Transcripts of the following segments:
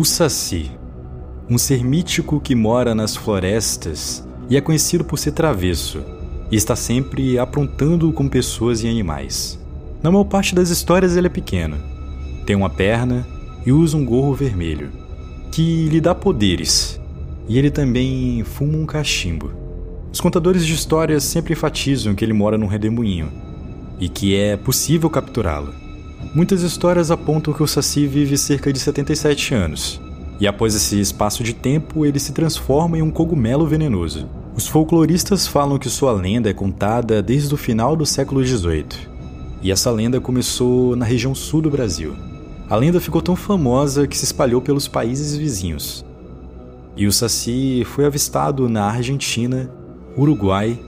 O Saci, um ser mítico que mora nas florestas e é conhecido por ser travesso e está sempre aprontando com pessoas e animais. Na maior parte das histórias ele é pequeno, tem uma perna e usa um gorro vermelho, que lhe dá poderes, e ele também fuma um cachimbo. Os contadores de histórias sempre enfatizam que ele mora num redemoinho e que é possível capturá-lo. Muitas histórias apontam que o Saci vive cerca de 77 anos, e após esse espaço de tempo ele se transforma em um cogumelo venenoso. Os folcloristas falam que sua lenda é contada desde o final do século XVIII, e essa lenda começou na região sul do Brasil. A lenda ficou tão famosa que se espalhou pelos países vizinhos. E o Saci foi avistado na Argentina, Uruguai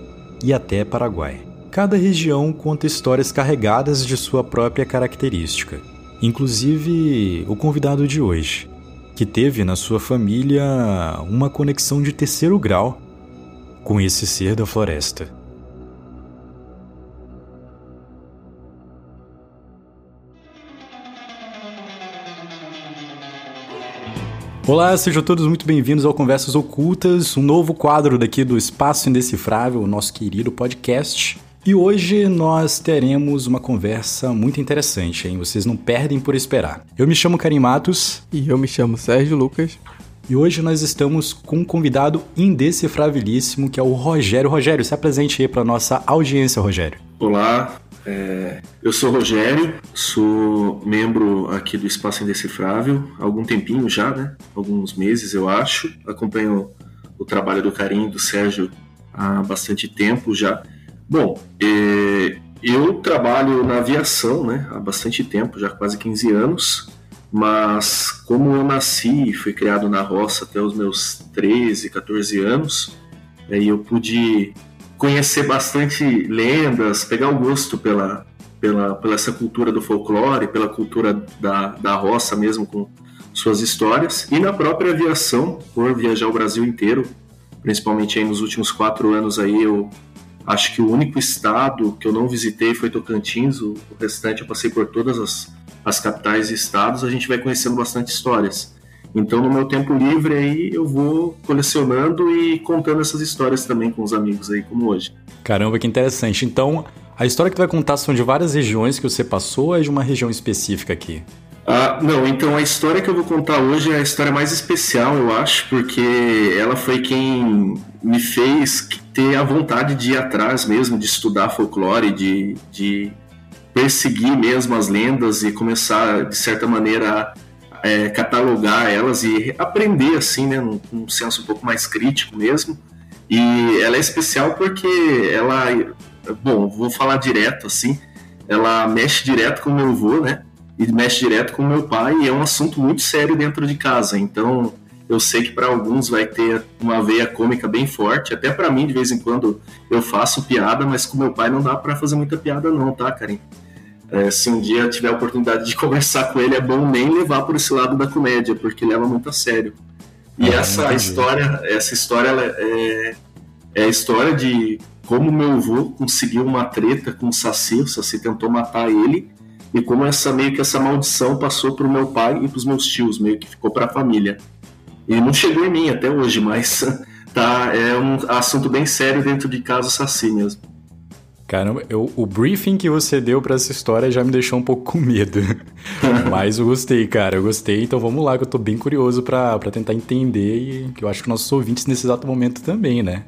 e até Paraguai. Cada região conta histórias carregadas de sua própria característica, inclusive o convidado de hoje, que teve na sua família uma conexão de terceiro grau com esse ser da floresta. Olá, sejam todos muito bem-vindos ao Conversas Ocultas, um novo quadro daqui do Espaço Indecifrável, nosso querido podcast. E hoje nós teremos uma conversa muito interessante, hein? Vocês não perdem por esperar. Eu me chamo Karim Matos. E eu me chamo Sérgio Lucas. E hoje nós estamos com um convidado indecifrabilíssimo, que é o Rogério. Rogério, se apresente aí para nossa audiência, Rogério. Olá, é, eu sou Rogério, sou membro aqui do Espaço Indecifrável há algum tempinho já, né? Alguns meses, eu acho. Acompanho o trabalho do Carinho e do Sérgio há bastante tempo já. Bom, é, eu trabalho na aviação, né? Há bastante tempo, já quase 15 anos mas como eu nasci e fui criado na roça até os meus 13, 14 anos, aí eu pude conhecer bastante lendas, pegar o gosto pela, pela, pela essa cultura do folclore, pela cultura da, da roça mesmo, com suas histórias, e na própria aviação, por viajar o Brasil inteiro, principalmente aí nos últimos quatro anos aí, eu acho que o único estado que eu não visitei foi Tocantins, o, restante eu passei por todas as as capitais e estados, a gente vai conhecendo bastante histórias. Então, no meu tempo livre aí, eu vou colecionando e contando essas histórias também com os amigos aí, como hoje. Caramba, que interessante. Então, a história que tu vai contar são de várias regiões que você passou ou é de uma região específica aqui? Ah, não, então a história que eu vou contar hoje é a história mais especial, eu acho, porque ela foi quem me fez ter a vontade de ir atrás mesmo, de estudar folclore, de, de perseguir mesmo as lendas e começar, de certa maneira, a é, catalogar elas e aprender, assim, né, num, num senso um pouco mais crítico mesmo. E ela é especial porque ela, bom, vou falar direto, assim, ela mexe direto com o meu avô, né, e mexe direto com o meu pai, e é um assunto muito sério dentro de casa. Então, eu sei que para alguns vai ter uma veia cômica bem forte, até para mim de vez em quando eu faço piada, mas com meu pai não dá para fazer muita piada não, tá, Karim? É, se um dia tiver a oportunidade de conversar com ele, é bom nem levar por esse lado da comédia, porque leva muito a sério. E é, essa entendi. história, essa história é, é a história de como meu avô conseguiu uma treta com o Saci, o Saci tentou matar ele, e como essa meio que essa maldição passou para o meu pai e para os meus tios, meio que ficou para a família. E não chegou em mim até hoje, mas tá, é um assunto bem sério dentro de casa Saci mesmo. Caramba, eu, o briefing que você deu para essa história já me deixou um pouco com medo. Mas eu gostei, cara, eu gostei. Então vamos lá, que eu tô bem curioso para tentar entender e que eu acho que nossos ouvintes nesse exato momento também, né?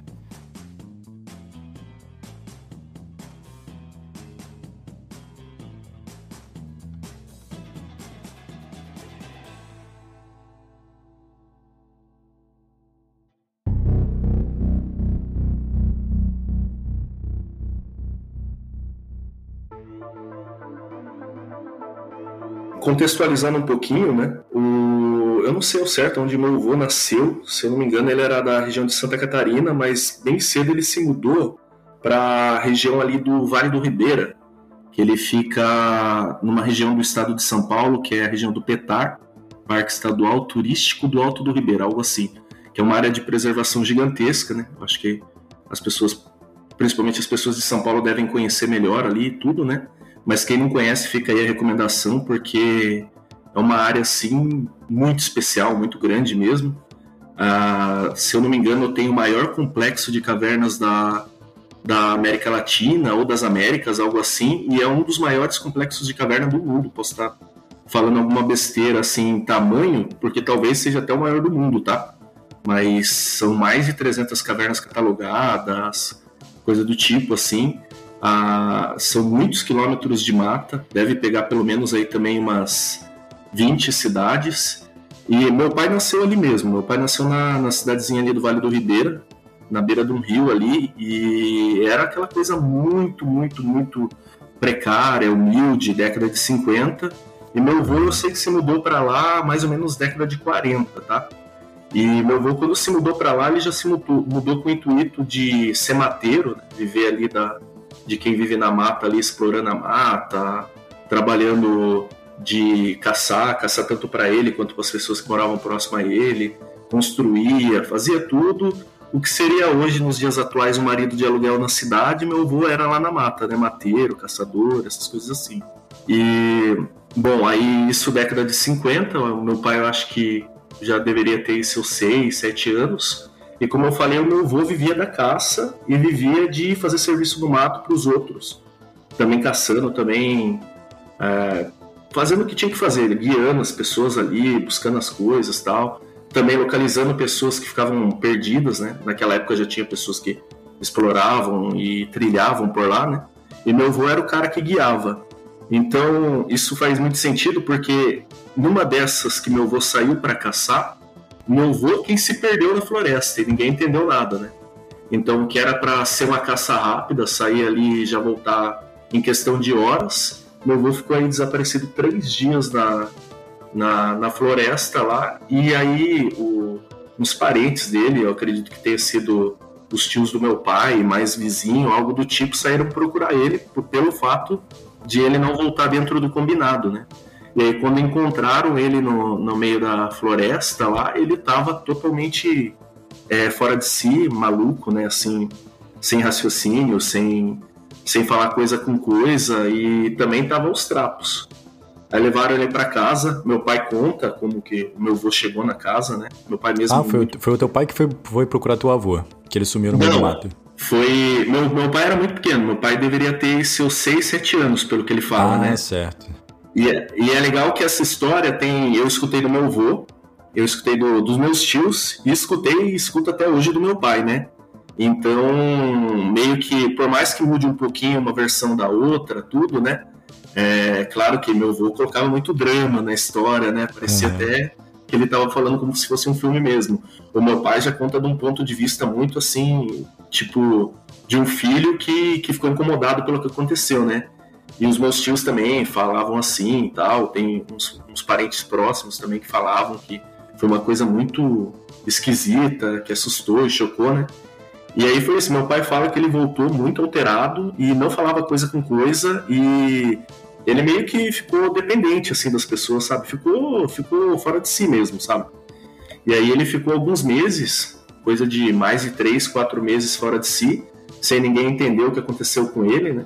Contextualizando um pouquinho, né? O, eu não sei o certo onde meu avô nasceu, se eu não me engano, ele era da região de Santa Catarina, mas bem cedo ele se mudou para a região ali do Vale do Ribeira, que ele fica numa região do estado de São Paulo, que é a região do Petar, Parque Estadual Turístico do Alto do Ribeira, algo assim, que é uma área de preservação gigantesca, né? Acho que as pessoas, principalmente as pessoas de São Paulo, devem conhecer melhor ali tudo, né? Mas quem não conhece, fica aí a recomendação, porque é uma área assim muito especial, muito grande mesmo. Ah, se eu não me engano, tem o maior complexo de cavernas da, da América Latina ou das Américas, algo assim, e é um dos maiores complexos de caverna do mundo. Posso estar falando alguma besteira assim em tamanho, porque talvez seja até o maior do mundo, tá? Mas são mais de 300 cavernas catalogadas, coisa do tipo assim. Ah, são muitos quilômetros de mata, deve pegar pelo menos aí também umas 20 cidades. E meu pai nasceu ali mesmo, meu pai nasceu na, na cidadezinha ali do Vale do Ribeira, na beira de um rio ali, e era aquela coisa muito, muito, muito precária, humilde, década de 50. E meu avô, eu sei que se mudou para lá mais ou menos década de 40, tá? E meu avô, quando se mudou para lá, ele já se mudou, mudou, com o intuito de ser mateiro, né? viver ali da, de quem vive na mata ali, explorando a mata, trabalhando de caçar, caçar tanto para ele quanto para as pessoas que moravam próximo a ele, construía, fazia tudo. O que seria hoje, nos dias atuais, um marido de aluguel na cidade, meu avô era lá na mata, né? Mateiro, caçador, essas coisas assim. E, bom, aí isso década de 50, meu pai eu acho que já deveria ter seus 6, 7 anos. E como eu falei, o meu avô vivia da caça e vivia de fazer serviço no mato para os outros. Também caçando, também é, fazendo o que tinha que fazer, guiando as pessoas ali, buscando as coisas tal. Também localizando pessoas que ficavam perdidas, né? Naquela época já tinha pessoas que exploravam e trilhavam por lá, né? E meu avô era o cara que guiava. Então, isso faz muito sentido porque numa dessas que meu avô saiu para caçar, meu avô quem se perdeu na floresta e ninguém entendeu nada, né? Então, que era para ser uma caça rápida, sair ali e já voltar em questão de horas, meu avô ficou aí desaparecido três dias na, na, na floresta lá. E aí, o, uns parentes dele, eu acredito que tenha sido os tios do meu pai, mais vizinho, algo do tipo, saíram procurar ele pelo fato de ele não voltar dentro do combinado, né? E aí, quando encontraram ele no, no meio da floresta lá, ele estava totalmente é, fora de si, maluco, né? Assim, sem raciocínio, sem sem falar coisa com coisa e também tava os trapos. Aí levaram ele para casa, meu pai conta como que o meu avô chegou na casa, né? Meu pai mesmo... Ah, foi, muito... foi o teu pai que foi, foi procurar teu avô, que ele sumiu no meio do mato. Foi... Meu, meu pai era muito pequeno, meu pai deveria ter seus 6, 7 anos, pelo que ele fala, ah, né? Ah, certo. E é, e é legal que essa história tem... Eu escutei do meu avô, eu escutei do, dos meus tios, e escutei e escuto até hoje do meu pai, né? Então, meio que, por mais que mude um pouquinho uma versão da outra, tudo, né? É claro que meu avô colocava muito drama na história, né? Parecia uhum. até que ele estava falando como se fosse um filme mesmo. O meu pai já conta de um ponto de vista muito assim, tipo, de um filho que, que ficou incomodado pelo que aconteceu, né? E os meus tios também falavam assim e tal. Tem uns, uns parentes próximos também que falavam que foi uma coisa muito esquisita, que assustou e chocou, né? E aí foi isso, meu pai fala que ele voltou muito alterado e não falava coisa com coisa e ele meio que ficou dependente assim das pessoas, sabe? Ficou, ficou fora de si mesmo, sabe? E aí ele ficou alguns meses, coisa de mais de três, quatro meses fora de si, sem ninguém entender o que aconteceu com ele, né?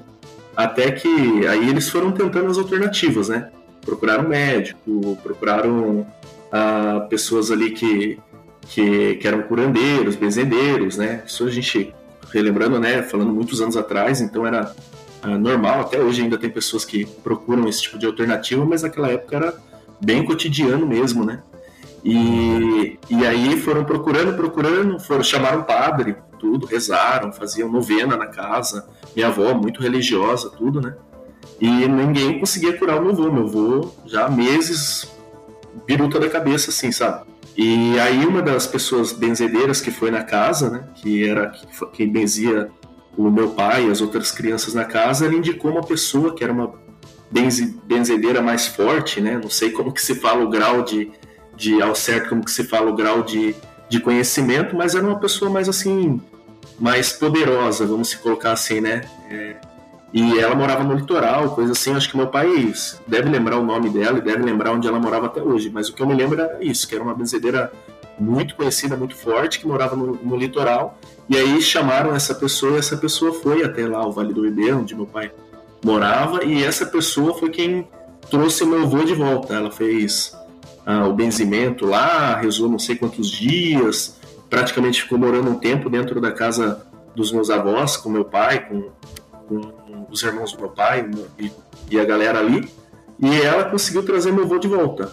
Até que aí eles foram tentando as alternativas, né? Procuraram médico, procuraram ah, pessoas ali que que, que eram curandeiros, benzedeiros, né? Isso a gente, relembrando, né, falando muitos anos atrás, então era uh, normal, até hoje ainda tem pessoas que procuram esse tipo de alternativa, mas naquela época era bem cotidiano mesmo, né? E, e aí foram procurando, procurando, foram, chamaram padre, tudo, rezaram, faziam novena na casa, minha avó muito religiosa, tudo, né? E ninguém conseguia curar o meu avô, meu avô já há meses biruta da cabeça, assim, sabe? E aí uma das pessoas benzedeiras que foi na casa, né, que era quem benzia o meu pai e as outras crianças na casa, ela indicou uma pessoa que era uma benze, benzedeira mais forte, né? Não sei como que se fala o grau de, de ao certo como que se fala o grau de, de conhecimento, mas era uma pessoa mais assim mais poderosa, vamos se colocar assim, né? É, e ela morava no litoral, coisa assim. Acho que meu pai deve lembrar o nome dela e deve lembrar onde ela morava até hoje. Mas o que eu me lembro era isso, que era uma benzedeira muito conhecida, muito forte, que morava no, no litoral. E aí chamaram essa pessoa e essa pessoa foi até lá, o Vale do Ribeiro, onde meu pai morava. E essa pessoa foi quem trouxe meu avô de volta. Ela fez ah, o benzimento lá, rezou não sei quantos dias, praticamente ficou morando um tempo dentro da casa dos meus avós, com meu pai, com, com os irmãos do meu pai e, e a galera ali. E ela conseguiu trazer meu avô de volta.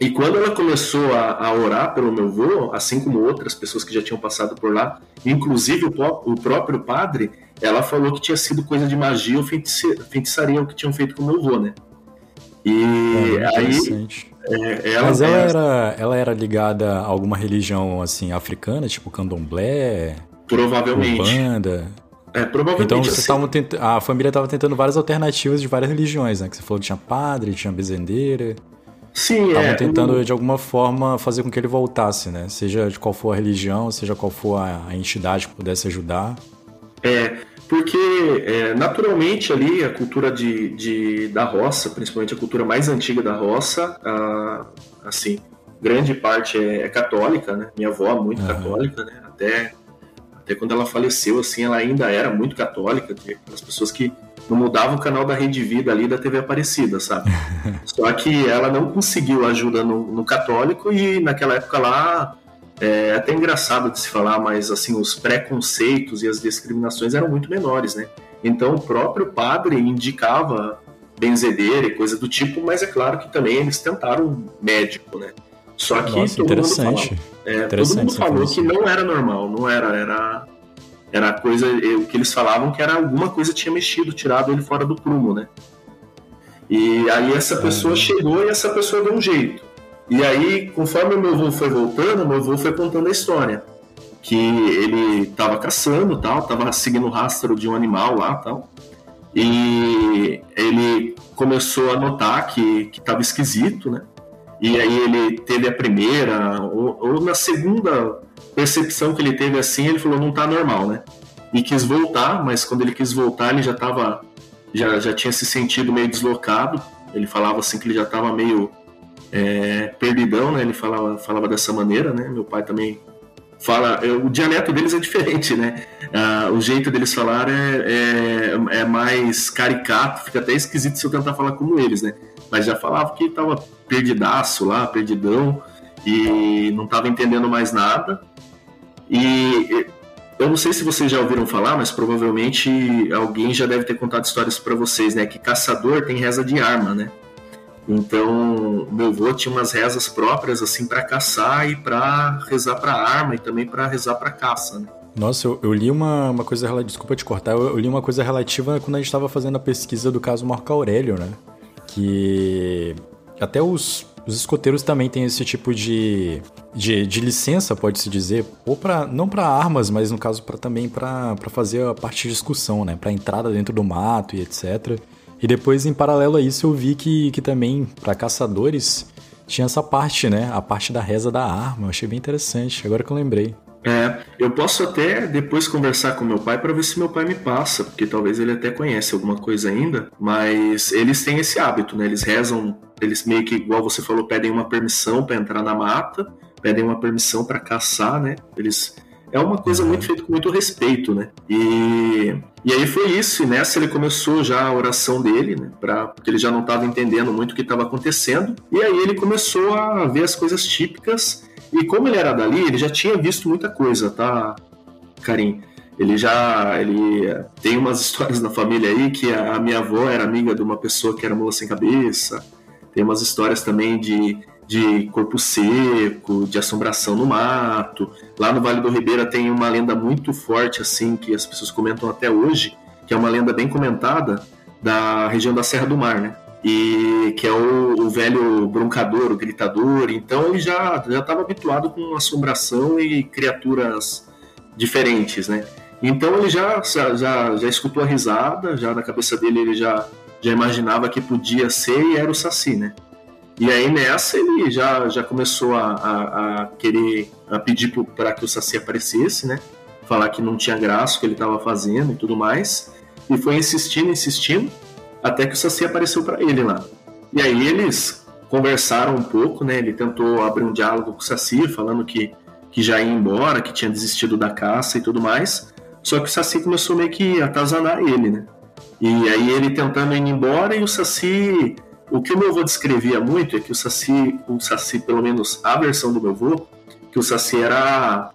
E quando ela começou a, a, orar pelo meu avô, assim como outras pessoas que já tinham passado por lá, inclusive o, o próprio padre, ela falou que tinha sido coisa de magia ou feitiçaria o que tinham feito com meu avô, né? E é, aí. É, ela, Mas ela é... era, ela era ligada a alguma religião assim africana, tipo candomblé? Provavelmente. É, provavelmente. Então assim. tent... a família estava tentando várias alternativas de várias religiões, né? Que você falou que tinha padre, tinha bezendeira. Sim, Estavam é. tentando, eu... de alguma forma, fazer com que ele voltasse, né? Seja de qual for a religião, seja qual for a, a entidade que pudesse ajudar. É, porque é, naturalmente ali a cultura de, de, da roça, principalmente a cultura mais antiga da roça, a, assim, grande parte é, é, católica, né? Minha avó é muito uhum. católica, né? Até, até quando ela faleceu, assim, ela ainda era muito católica, as pessoas que não mudavam o canal da Rede Vida ali da TV Aparecida, sabe? Só que ela não conseguiu ajuda no, no católico e naquela época lá é até engraçado de se falar, mas assim, os preconceitos e as discriminações eram muito menores, né? Então o próprio padre indicava benzedeira e coisa do tipo, mas é claro que também eles tentaram médico, né? Só que Nossa, todo mundo falou, é, todo mundo falou que não era normal, não era, era era coisa, o que eles falavam que era alguma coisa tinha mexido, tirado ele fora do prumo, né? E aí essa pessoa chegou e essa pessoa deu um jeito. E aí, conforme o meu avô foi voltando, meu avô foi contando a história. Que ele estava caçando, tal, estava seguindo o rastro de um animal lá, tal. E ele começou a notar que estava esquisito, né? E aí ele teve a primeira, ou, ou, na segunda percepção que ele teve assim, ele falou, não tá normal, né? E quis voltar, mas quando ele quis voltar, ele já tava, já, já tinha se sentido meio deslocado. Ele falava assim que ele já estava meio é, perdidão, né? Ele falava, falava dessa maneira, né? Meu pai também fala. O dialeto deles é diferente, né? Ah, o jeito deles falar é, é, é, mais caricato, fica até esquisito se eu tentar falar como eles, né? Mas já falava que tava perdidaço lá, perdidão, e não tava entendendo mais nada. E eu não sei se vocês já ouviram falar, mas provavelmente alguém já deve ter contado histórias para vocês, né? Que caçador tem reza de arma, né? Então, meu avô tinha umas rezas próprias assim para caçar e para rezar para arma e também para rezar para caça, né? Nossa, eu, eu, li uma, uma coisa, desculpa te cortar, eu, eu li uma coisa relativa quando a gente estava fazendo a pesquisa do caso Marco Aurélio, né? Que até os, os escoteiros também têm esse tipo de, de, de licença, pode-se dizer, ou para não para armas, mas no caso para também para fazer a parte de discussão, né? Para entrada dentro do mato e etc. E depois, em paralelo a isso, eu vi que, que também, para caçadores, tinha essa parte, né? A parte da reza da arma. Eu achei bem interessante, agora que eu lembrei. É, eu posso até depois conversar com meu pai para ver se meu pai me passa, porque talvez ele até conhece alguma coisa ainda, mas eles têm esse hábito, né? Eles rezam, eles meio que, igual você falou, pedem uma permissão para entrar na mata, pedem uma permissão para caçar, né? Eles é uma coisa muito feita com muito respeito, né? E, e aí foi isso, e nessa ele começou já a oração dele, né? Pra, porque ele já não estava entendendo muito o que estava acontecendo. E aí ele começou a ver as coisas típicas. E como ele era dali, ele já tinha visto muita coisa, tá, Karim? Ele já ele tem umas histórias na família aí que a, minha avó era amiga de uma pessoa que era mula sem cabeça. Tem umas histórias também de de corpo seco, de assombração no mato. Lá no Vale do Ribeira tem uma lenda muito forte, assim, que as pessoas comentam até hoje, que é uma lenda bem comentada da região da Serra do Mar, né? E que é o, o velho broncador, o gritador. Então ele já estava habituado com assombração e criaturas diferentes, né? Então ele já, já, já escutou a risada, já na cabeça dele ele já, já imaginava que podia ser e era o Saci, né? E aí nessa ele já, já começou a, a, a querer a pedir para que o Saci aparecesse, né? Falar que não tinha graça o que ele estava fazendo e tudo mais. E foi insistindo, insistindo, até que o Saci apareceu para ele lá. E aí eles conversaram um pouco, né? Ele tentou abrir um diálogo com o Saci, falando que, que já ia embora, que tinha desistido da caça e tudo mais. Só que o Saci começou meio que a atazanar ele, né? E aí ele tentando ir embora e o Saci o que o meu avô descrevia muito é que o Saci, o Saci, pelo menos a versão do meu avô, que o Saci era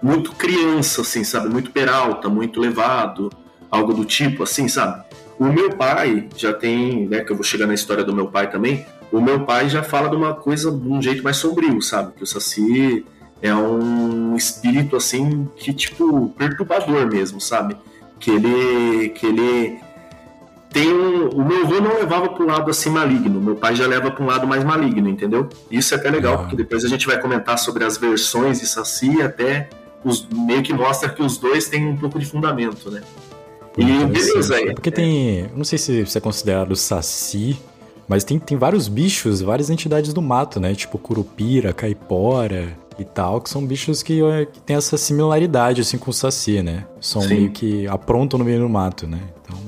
muito criança, assim, sabe? Muito peralta, muito levado, algo do tipo, assim, sabe? O meu pai já tem, né, que eu vou chegar na história do meu pai também, o meu pai já fala de uma coisa de um jeito mais sombrio, sabe? Que o Saci é um espírito, assim, que, tipo, perturbador mesmo, sabe? Que ele, que ele tem um, o meu avô não levava para um lado assim maligno, meu pai já leva para um lado mais maligno, entendeu? Isso é até legal, ah. porque depois a gente vai comentar sobre as versões de Saci até os, meio que mostra que os dois têm um pouco de fundamento, né? E beleza aí. É porque tem. Não sei se você é considerado Saci, mas tem, tem vários bichos, várias entidades do mato, né? Tipo Curupira, Caipora e tal, que são bichos que, é, que tem essa similaridade assim com o Saci, né? São Sim. meio que aprontam no meio do mato, né? Então.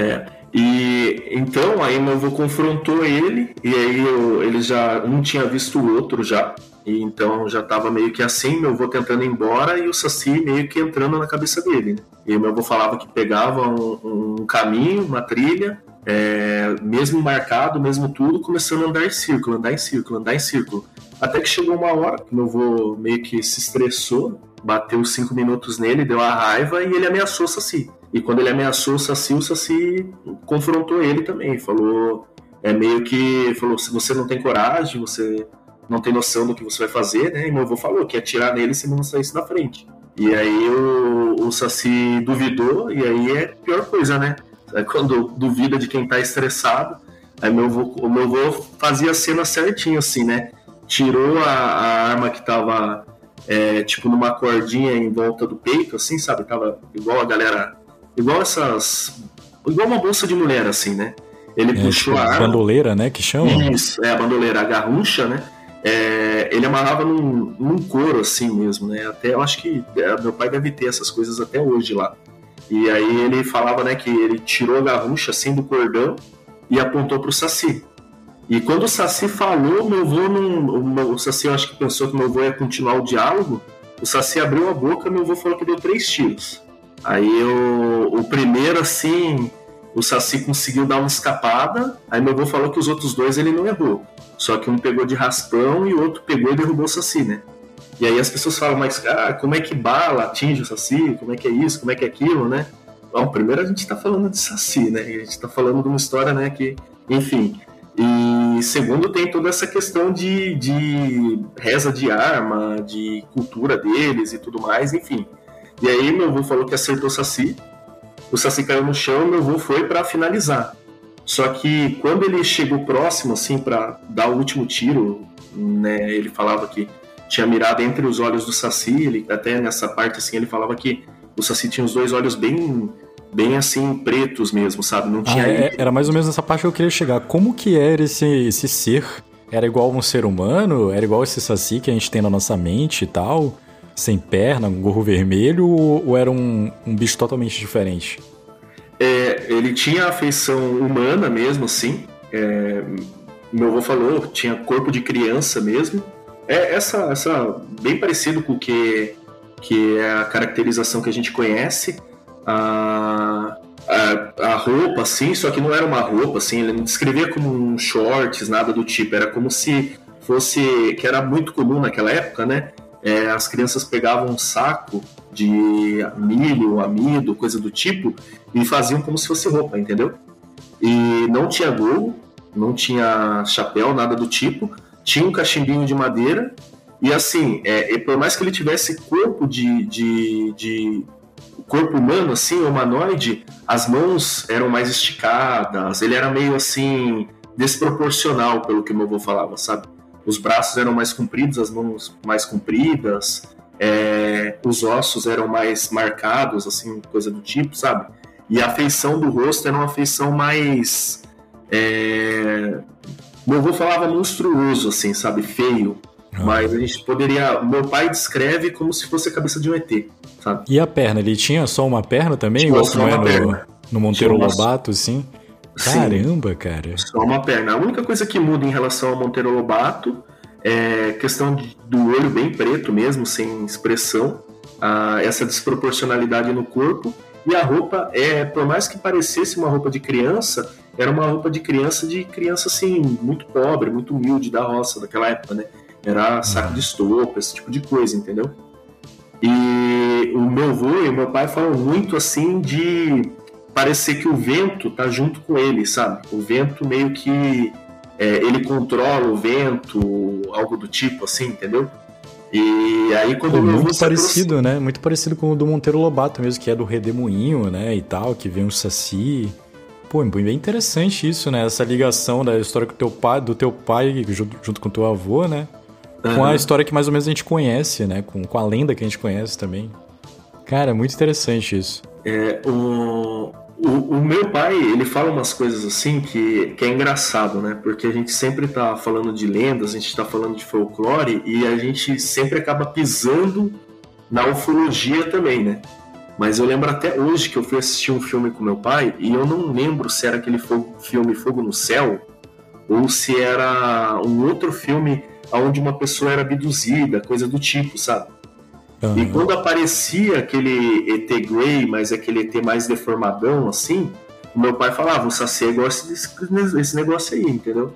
É. E então aí meu avô confrontou ele, e aí eu, ele já um tinha visto o outro já. E então já estava meio que assim, meu avô tentando ir embora e o Saci meio que entrando na cabeça dele. Né? E meu avô falava que pegava um, um caminho, uma trilha, é, mesmo marcado, mesmo tudo, começando a andar em círculo, andar em círculo, andar em círculo. Até que chegou uma hora que meu avô meio que se estressou, bateu cinco minutos nele, deu a raiva e ele ameaçou o Saci. E quando ele ameaçou o Saci, o Saci confrontou ele também, falou é meio que falou se você não tem coragem, você não tem noção do que você vai fazer, né? E meu avô falou que ia atirar nele se não saísse da frente. E aí o, o Saci duvidou, e aí é pior coisa, né? É quando duvida de quem tá estressado. Aí meu avô, o meu avô fazia a cena certinho, assim, né? Tirou a, a arma que tava, é, tipo, numa cordinha em volta do peito, assim, sabe? Tava igual a galera. Igual essas. Igual uma bolsa de mulher, assim, né? Ele é, puxou tipo, a arma. Bandoleira, né? Que chama? Isso, é a bandoleira, a garrucha, né? é, ele amarrava num, num couro assim mesmo, né? Até eu acho que é, meu pai deve ter essas coisas até hoje lá. E aí ele falava, né, que ele tirou a garrucha assim do cordão e apontou pro Saci. E quando o Saci falou, meu avô não. O Saci eu acho que pensou que meu avô ia continuar o diálogo. O Saci abriu a boca meu avô falou que deu três tiros. Aí eu, o primeiro, assim, o Saci conseguiu dar uma escapada. Aí meu avô falou que os outros dois ele não errou. Só que um pegou de raspão e o outro pegou e derrubou o Saci, né? E aí as pessoas falam, mas ah, como é que bala atinge o Saci? Como é que é isso? Como é que é aquilo, né? Bom, primeiro a gente tá falando de Saci, né? A gente tá falando de uma história, né, que, enfim. E segundo, tem toda essa questão de, de reza de arma, de cultura deles e tudo mais, enfim. E aí meu avô falou que acertou o Saci, o Saci caiu no chão, meu avô foi para finalizar. Só que quando ele chegou próximo, assim, para dar o último tiro, né, ele falava que tinha mirado entre os olhos do Saci, ele, até nessa parte, assim, ele falava que o Saci tinha os dois olhos bem, bem assim, pretos mesmo, sabe? Não tinha... Ah, é, era mais ou menos essa parte que eu queria chegar. Como que era esse, esse ser? Era igual um ser humano? Era igual esse Saci que a gente tem na nossa mente e tal? Sem perna, um gorro vermelho? Ou, ou era um, um bicho totalmente diferente? É, ele tinha a feição humana mesmo, assim. É, meu avô falou, tinha corpo de criança mesmo. É essa, essa bem parecido com o que, que é a caracterização que a gente conhece. A, a, a, roupa, assim, só que não era uma roupa, assim, ele não descrevia como um shorts, nada do tipo. Era como se fosse, que era muito comum naquela época, né? É, as crianças pegavam um saco de milho, amido, coisa do tipo, e faziam como se fosse roupa, entendeu? E não tinha gorro, não tinha chapéu, nada do tipo, tinha um cachimbinho de madeira, e assim, é, e por mais que ele tivesse corpo de, de, de corpo humano, assim, humanoide, as mãos eram mais esticadas, ele era meio assim, desproporcional, pelo que meu avô falava, sabe? Os braços eram mais compridos, as mãos mais compridas, é, os ossos eram mais marcados, assim, coisa do tipo, sabe? E a feição do rosto era uma feição mais. É... Meu avô falava monstruoso, assim, sabe? Feio. Ah. Mas a gente poderia. Meu pai descreve como se fosse a cabeça de um ET, sabe? E a perna? Ele tinha só uma perna também? Tinha igual como é no, no Monteiro uma... Lobato, assim? Caramba, Sim, cara. Só uma perna. A única coisa que muda em relação ao Monteiro Lobato é questão do olho bem preto mesmo, sem expressão, ah, essa desproporcionalidade no corpo. E a roupa, é por mais que parecesse uma roupa de criança, era uma roupa de criança, de criança assim, muito pobre, muito humilde da roça daquela época, né? Era saco de estopa, esse tipo de coisa, entendeu? E o meu avô e o meu pai falam muito assim de parecer que o vento tá junto com ele, sabe? O vento meio que é, ele controla o vento, algo do tipo assim, entendeu? E aí quando Pô, muito parecido, né? Muito parecido com o do Monteiro Lobato mesmo, que é do Redemoinho, né, e tal, que vem o Saci. Pô, bem interessante isso, né? Essa ligação da história com teu pai, do teu pai junto, junto com teu avô, né? Uhum. Com a história que mais ou menos a gente conhece, né? Com, com a lenda que a gente conhece também. Cara, muito interessante isso. É, o, o, o, meu pai, ele fala umas coisas assim que, que é engraçado, né? Porque a gente sempre tá falando de lendas, a gente tá falando de folclore e a gente sempre acaba pisando na ufologia também, né? Mas eu lembro até hoje que eu fui assistir um filme com meu pai e eu não lembro se era aquele filme Fogo no Céu ou se era um outro filme onde uma pessoa era abduzida, coisa do tipo, sabe? Uhum. E quando aparecia aquele ET Grey, mas aquele ET mais deformadão, assim, o meu pai falava, o Saci gosta desse, negócio aí, entendeu?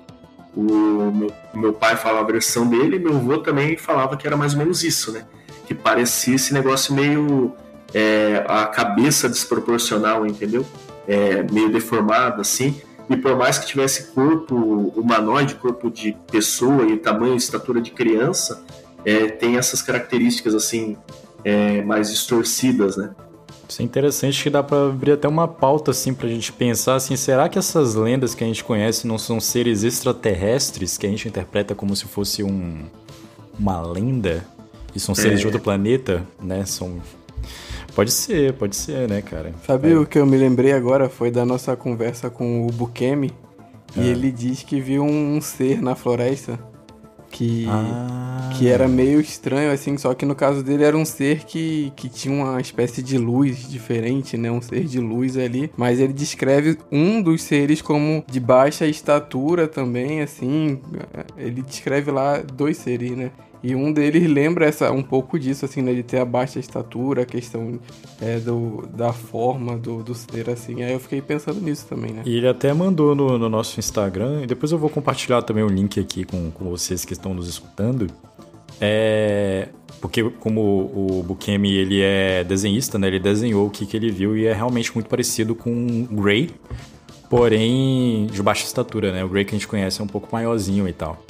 O meu, meu pai falava a versão dele, meu avô também falava que era mais ou menos isso, né? Que parecia esse negócio meio é, a cabeça desproporcional, entendeu? É, meio deformado, assim. E por mais que tivesse corpo humanoide, corpo de pessoa e tamanho estatura de criança, é, tem essas características assim é, mais distorcidas, né? Isso é interessante que dá para abrir até uma pauta assim para a gente pensar assim, será que essas lendas que a gente conhece não são seres extraterrestres que a gente interpreta como se fosse um uma lenda e são seres é. de outro planeta, né? São Pode ser, pode ser, né, cara? Sabe é. o que eu me lembrei agora? Foi da nossa conversa com o Bukemi. E ah. ele diz que viu um ser na floresta que, ah. que era meio estranho, assim, só que no caso dele era um ser que, que tinha uma espécie de luz diferente, né? Um ser de luz ali. Mas ele descreve um dos seres como de baixa estatura também, assim. Ele descreve lá dois seres, né? E um deles lembra essa, um pouco disso, assim, né? De ter a baixa estatura, a questão é, do, da forma do, do ser, assim. Aí eu fiquei pensando nisso também, né? E ele até mandou no, no nosso Instagram, e depois eu vou compartilhar também o link aqui com, com vocês que estão nos escutando. É... Porque como o Bukemi, ele é desenhista, né? Ele desenhou o que, que ele viu e é realmente muito parecido com o Grey, porém de baixa estatura, né? O Grey que a gente conhece é um pouco maiorzinho e tal.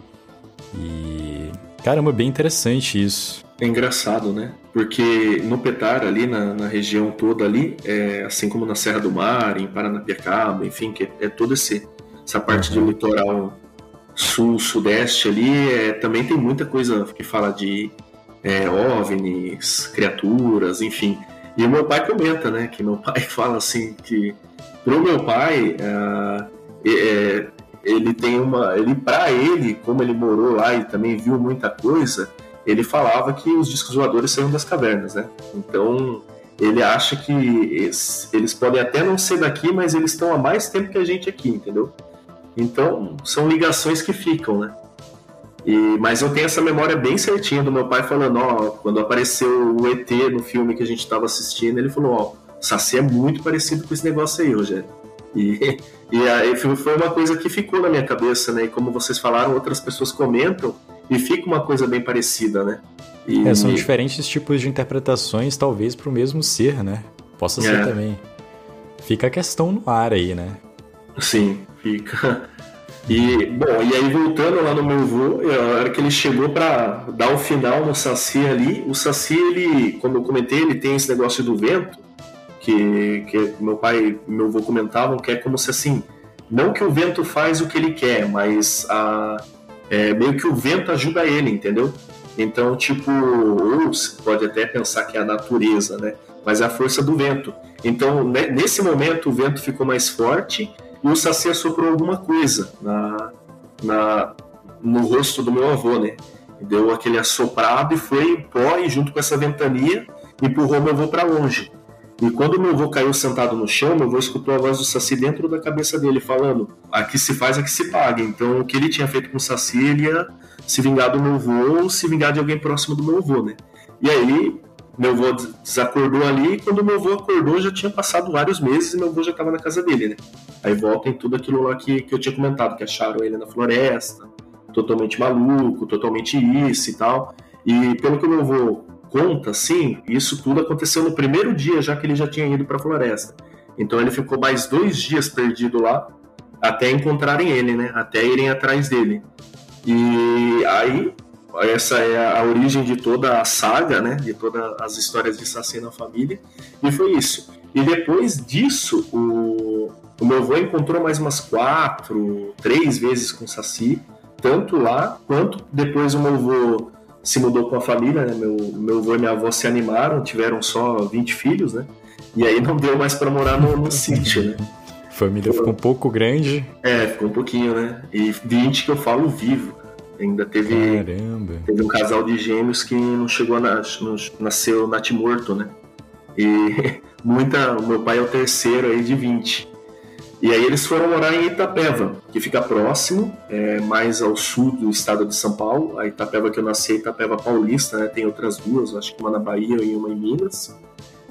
E Caramba, bem interessante isso. É engraçado, né? Porque no Petar, ali na, na região toda ali, é, assim como na Serra do Mar, em Paranapiacaba, enfim, que é, é toda essa parte uhum. do litoral sul, sudeste ali, é, também tem muita coisa que fala de é, OVNIs, criaturas, enfim. E o meu pai comenta, né? Que meu pai fala assim que pro meu pai, uh, é, ele tem uma. Ele, para ele, como ele morou lá e também viu muita coisa, ele falava que os discos voadores saíam das cavernas, né? Então ele acha que eles, eles podem até não ser daqui, mas eles estão há mais tempo que a gente aqui, entendeu? Então são ligações que ficam, né? E, mas eu tenho essa memória bem certinha do meu pai falando, ó, quando apareceu o ET no filme que a gente estava assistindo, ele falou, ó, Saci é muito parecido com esse negócio aí, Rogério. E, e aí foi uma coisa que ficou na minha cabeça, né? E como vocês falaram, outras pessoas comentam e fica uma coisa bem parecida, né? E... É, são diferentes tipos de interpretações, talvez, para o mesmo ser, né? Possa ser é. também. Fica a questão no ar aí, né? Sim, fica. E, bom, e aí voltando lá no meu voo, a hora que ele chegou para dar o final no Saci ali, o Saci, ele, como eu comentei, ele tem esse negócio do vento, que, que meu pai e meu avô comentavam, que é como se assim, não que o vento faz o que ele quer, mas a, é, meio que o vento ajuda ele, entendeu? Então, tipo, ou você pode até pensar que é a natureza, né? Mas é a força do vento. Então, nesse momento, o vento ficou mais forte e o Saci assoprou alguma coisa na, na, no rosto do meu avô, né? Deu aquele assoprado e foi pó e junto com essa ventania empurrou meu avô para longe. E quando meu avô caiu sentado no chão, meu avô escutou a voz do Saci dentro da cabeça dele, falando: aqui se faz, aqui se paga. Então, o que ele tinha feito com o Saci, ele ia se vingar do meu avô ou se vingar de alguém próximo do meu avô, né? E aí, meu avô desacordou ali, e quando meu avô acordou, já tinha passado vários meses e meu avô já estava na casa dele, né? Aí volta em tudo aquilo lá que, que eu tinha comentado, que acharam ele na floresta, totalmente maluco, totalmente isso e tal. E pelo que meu avô conta, sim, isso tudo aconteceu no primeiro dia, já que ele já tinha ido para a floresta. Então ele ficou mais dois dias perdido lá, até encontrarem ele, né? Até irem atrás dele. E aí, essa é a origem de toda a saga, né? De todas as histórias de Saci na família. E foi isso. E depois disso, o, o meu avô encontrou mais umas quatro, três vezes com o Saci, tanto lá quanto depois o meu avô se mudou com a família, né? Meu, meu avô e minha avó se animaram, tiveram só 20 filhos, né? E aí não deu mais para morar no, no sítio, né? A família ficou um pouco grande. É, ficou um pouquinho, né? E 20 que eu falo vivo. Ainda teve, Caramba. teve um casal de gêmeos que não chegou a nas, nasceu natimorto, né? E muita. O meu pai é o terceiro aí de 20. E aí eles foram morar em Itapeva, que fica próximo, é, mais ao sul do estado de São Paulo. A Itapeva que eu nasci é Itapeva Paulista, né? Tem outras duas, acho que uma na Bahia e uma em Minas.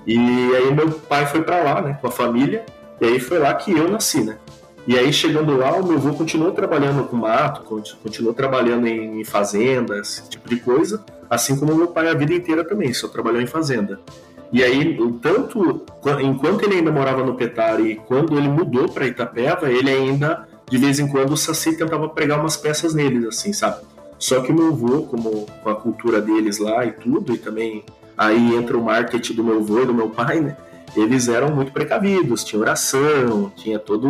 E aí meu pai foi para lá, né, com a família. E aí foi lá que eu nasci, né? E aí chegando lá, o meu avô continuou trabalhando com mato, continuou trabalhando em fazendas, esse tipo de coisa, assim como meu pai a vida inteira também, só trabalhou em fazenda. E aí, tanto enquanto ele ainda morava no Petar e quando ele mudou para Itapeva, ele ainda de vez em quando o Saci tentava pregar umas peças neles, assim, sabe? Só que o meu avô, como com a cultura deles lá e tudo, e também aí entra o marketing do meu avô e do meu pai, né? Eles eram muito precavidos, tinha oração, tinha toda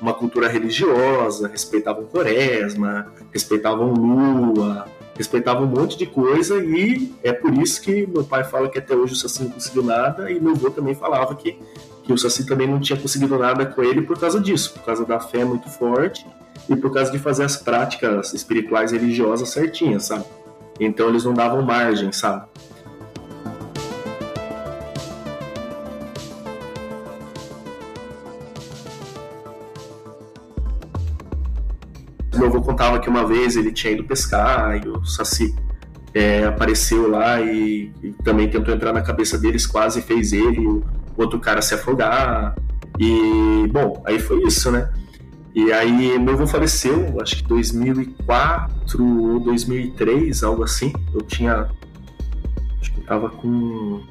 uma cultura religiosa, respeitavam quaresma, respeitavam lua, respeitava um monte de coisa e é por isso que meu pai fala que até hoje o Saci não conseguiu nada e meu avô também falava que, que o Saci também não tinha conseguido nada com ele por causa disso, por causa da fé muito forte e por causa de fazer as práticas espirituais religiosas certinhas, sabe? Então eles não davam margem, sabe? Meu avô contava que uma vez ele tinha ido pescar e o Saci é, apareceu lá e, e, também tentou entrar na cabeça deles, quase fez ele, o outro cara se afogar. E, bom, aí foi isso, né? E aí meu avô faleceu, acho que 2004 ou 2003, algo assim. Eu tinha. Acho que eu tava com.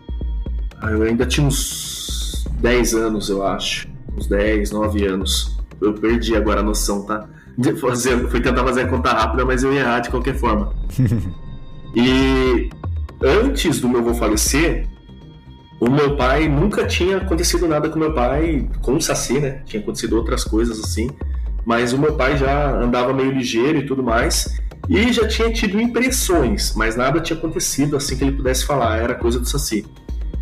Ah, eu ainda tinha uns 10 anos, eu acho. Uns 10, 9 anos. Eu perdi agora a noção, tá? De fazer, fui tentar fazer a conta rápida, mas eu ia errar de qualquer forma. e antes do meu avô falecer, o meu pai nunca tinha acontecido nada com meu pai, com o Saci, né? Tinha acontecido outras coisas assim, mas o meu pai já andava meio ligeiro e tudo mais, e já tinha tido impressões, mas nada tinha acontecido assim que ele pudesse falar, era coisa do Saci.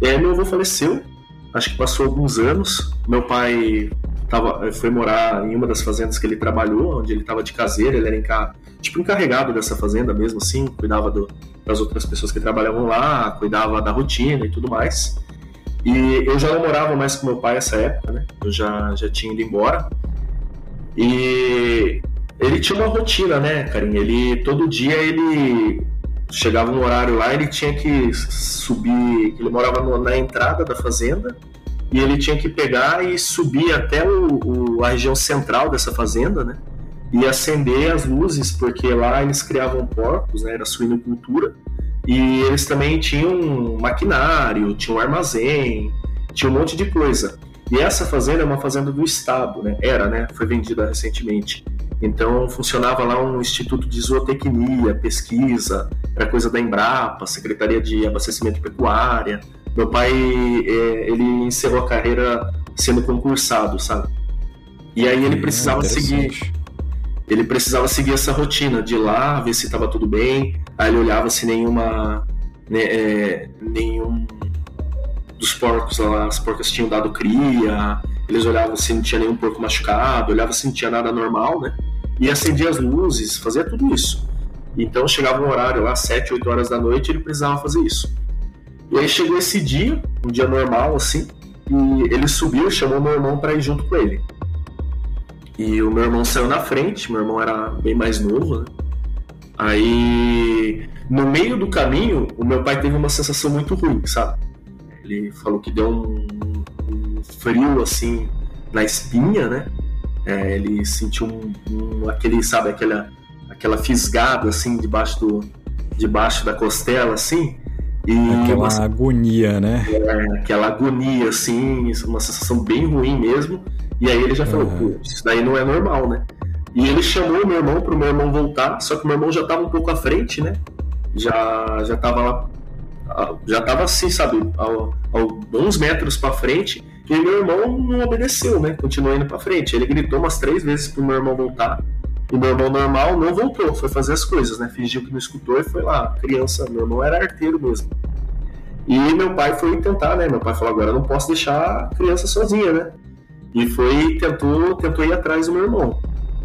E aí meu avô faleceu, acho que passou alguns anos, meu pai tava, foi morar em uma das fazendas que ele trabalhou, onde ele estava de caseiro, ele era encar, tipo encarregado dessa fazenda mesmo, assim, cuidava do, das outras pessoas que trabalhavam lá, cuidava da rotina e tudo mais. E eu já não morava mais com meu pai nessa época, né? Eu já, já tinha ido embora. E ele tinha uma rotina, né, Karim? Ele, todo dia ele chegava no horário lá, ele tinha que subir, ele morava no, na entrada da fazenda, e ele tinha que pegar e subir até o, o, a região central dessa fazenda, né? E acender as luzes, porque lá eles criavam porcos, né? Era suinocultura. E eles também tinham maquinário, tinham armazém, tinha um monte de coisa. E essa fazenda é uma fazenda do Estado, né? Era, né? Foi vendida recentemente. Então funcionava lá um instituto de zootecnia, pesquisa, era coisa da Embrapa, Secretaria de Abastecimento Pecuária. Meu pai, é, ele encerrou a carreira sendo concursado, sabe? E aí ele hum, precisava seguir. Ele precisava seguir essa rotina de ir lá, ver se estava tudo bem. Aí ele olhava se nenhuma. Né, é, nenhum dos porcos lá, as porcas tinham dado cria. Eles olhavam se não tinha nenhum porco machucado, olhavam se não tinha nada normal, né? E acendia as luzes, fazia tudo isso. Então chegava um horário lá, 7, 8 horas da noite, ele precisava fazer isso. E aí chegou esse dia, um dia normal assim, e ele subiu chamou meu irmão para ir junto com ele. E o meu irmão saiu na frente, meu irmão era bem mais novo, né? Aí, no meio do caminho, o meu pai teve uma sensação muito ruim, sabe? Ele falou que deu um, um frio assim na espinha, né? É, ele sentiu um, um, aquele, sabe, aquela, aquela fisgada assim debaixo do, debaixo da costela, assim. E aquela uma, agonia, né? É, aquela agonia, assim, uma sensação bem ruim mesmo. E aí ele já falou, uhum. isso daí não é normal, né? E ele chamou o meu irmão para o meu irmão voltar, só que o meu irmão já estava um pouco à frente, né? Já já estava lá, já estava assim, sabe, bons metros para frente. E meu irmão não obedeceu, né? Continuou indo para frente. Ele gritou umas três vezes pro meu irmão voltar. E meu irmão normal não voltou, foi fazer as coisas, né? Fingiu que não escutou e foi lá. Criança, meu irmão era arteiro mesmo. E meu pai foi tentar, né? Meu pai falou: agora não posso deixar a criança sozinha, né? E foi, tentou, tentou ir atrás do meu irmão.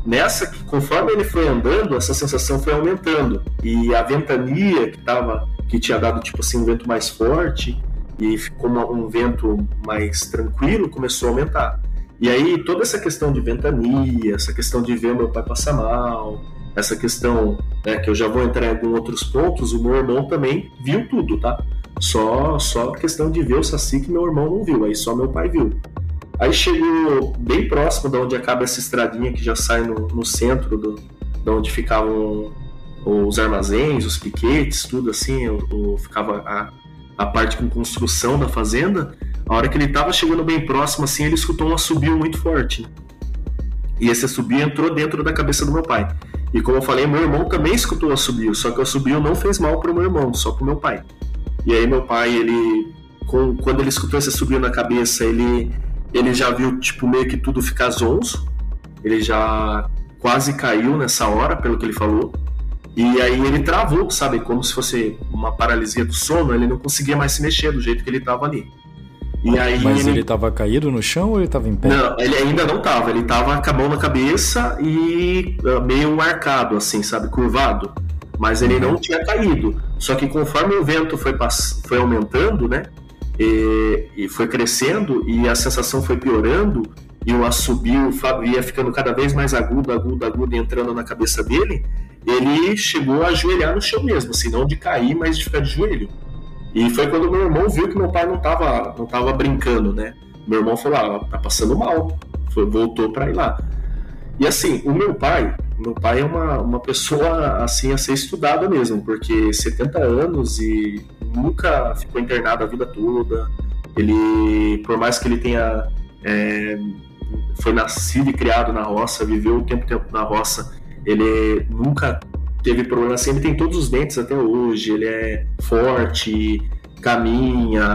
Nessa, conforme ele foi andando, essa sensação foi aumentando. E a ventania que tava, que tinha dado tipo assim um vento mais forte e ficou um vento mais tranquilo, começou a aumentar. E aí toda essa questão de ventania, essa questão de ver meu pai passar mal, essa questão né, que eu já vou entrar em alguns outros pontos, o meu irmão também viu tudo, tá? Só só questão de ver o saci que meu irmão não viu, aí só meu pai viu. Aí chegou bem próximo de onde acaba essa estradinha que já sai no, no centro do, de onde ficavam os armazéns, os piquetes, tudo assim, o, ficava a, a parte com construção da fazenda. A hora que ele estava chegando bem próximo, assim, ele escutou um assobio muito forte. Né? E esse assobio entrou dentro da cabeça do meu pai. E como eu falei, meu irmão também escutou o assobio, só que o assobio não fez mal para o meu irmão, só para o meu pai. E aí meu pai, ele, com, quando ele escutou esse assobio na cabeça, ele ele já viu, tipo, meio que tudo ficar zonzo. Ele já quase caiu nessa hora, pelo que ele falou. E aí ele travou, sabe? Como se fosse uma paralisia do sono, ele não conseguia mais se mexer do jeito que ele estava ali. E aí Mas ele estava caído no chão ou ele estava em pé? Não, ele ainda não estava. Ele estava com a mão na cabeça e uh, meio arcado, assim, sabe? Curvado. Mas ele uhum. não tinha caído. Só que conforme o vento foi, foi aumentando, né? E, e, foi crescendo e a sensação foi piorando e o assobio ia ficando cada vez mais agudo, agudo, agudo entrando na cabeça dele, ele chegou a ajoelhar no chão mesmo, assim, não de cair, mas de ficar de joelho. E foi quando meu irmão viu que meu pai não estava não tava brincando, né? Meu irmão falou, ah, tá passando mal. Foi, voltou para ir lá. E assim, o meu pai, meu pai é uma, uma pessoa assim a ser estudada mesmo, porque 70 anos e nunca ficou internado a vida toda. Ele, por mais que ele tenha é, foi nascido e criado na roça, viveu o tempo tempo na roça, ele nunca teve problema assim, ele tem todos os dentes até hoje, ele é forte, caminha,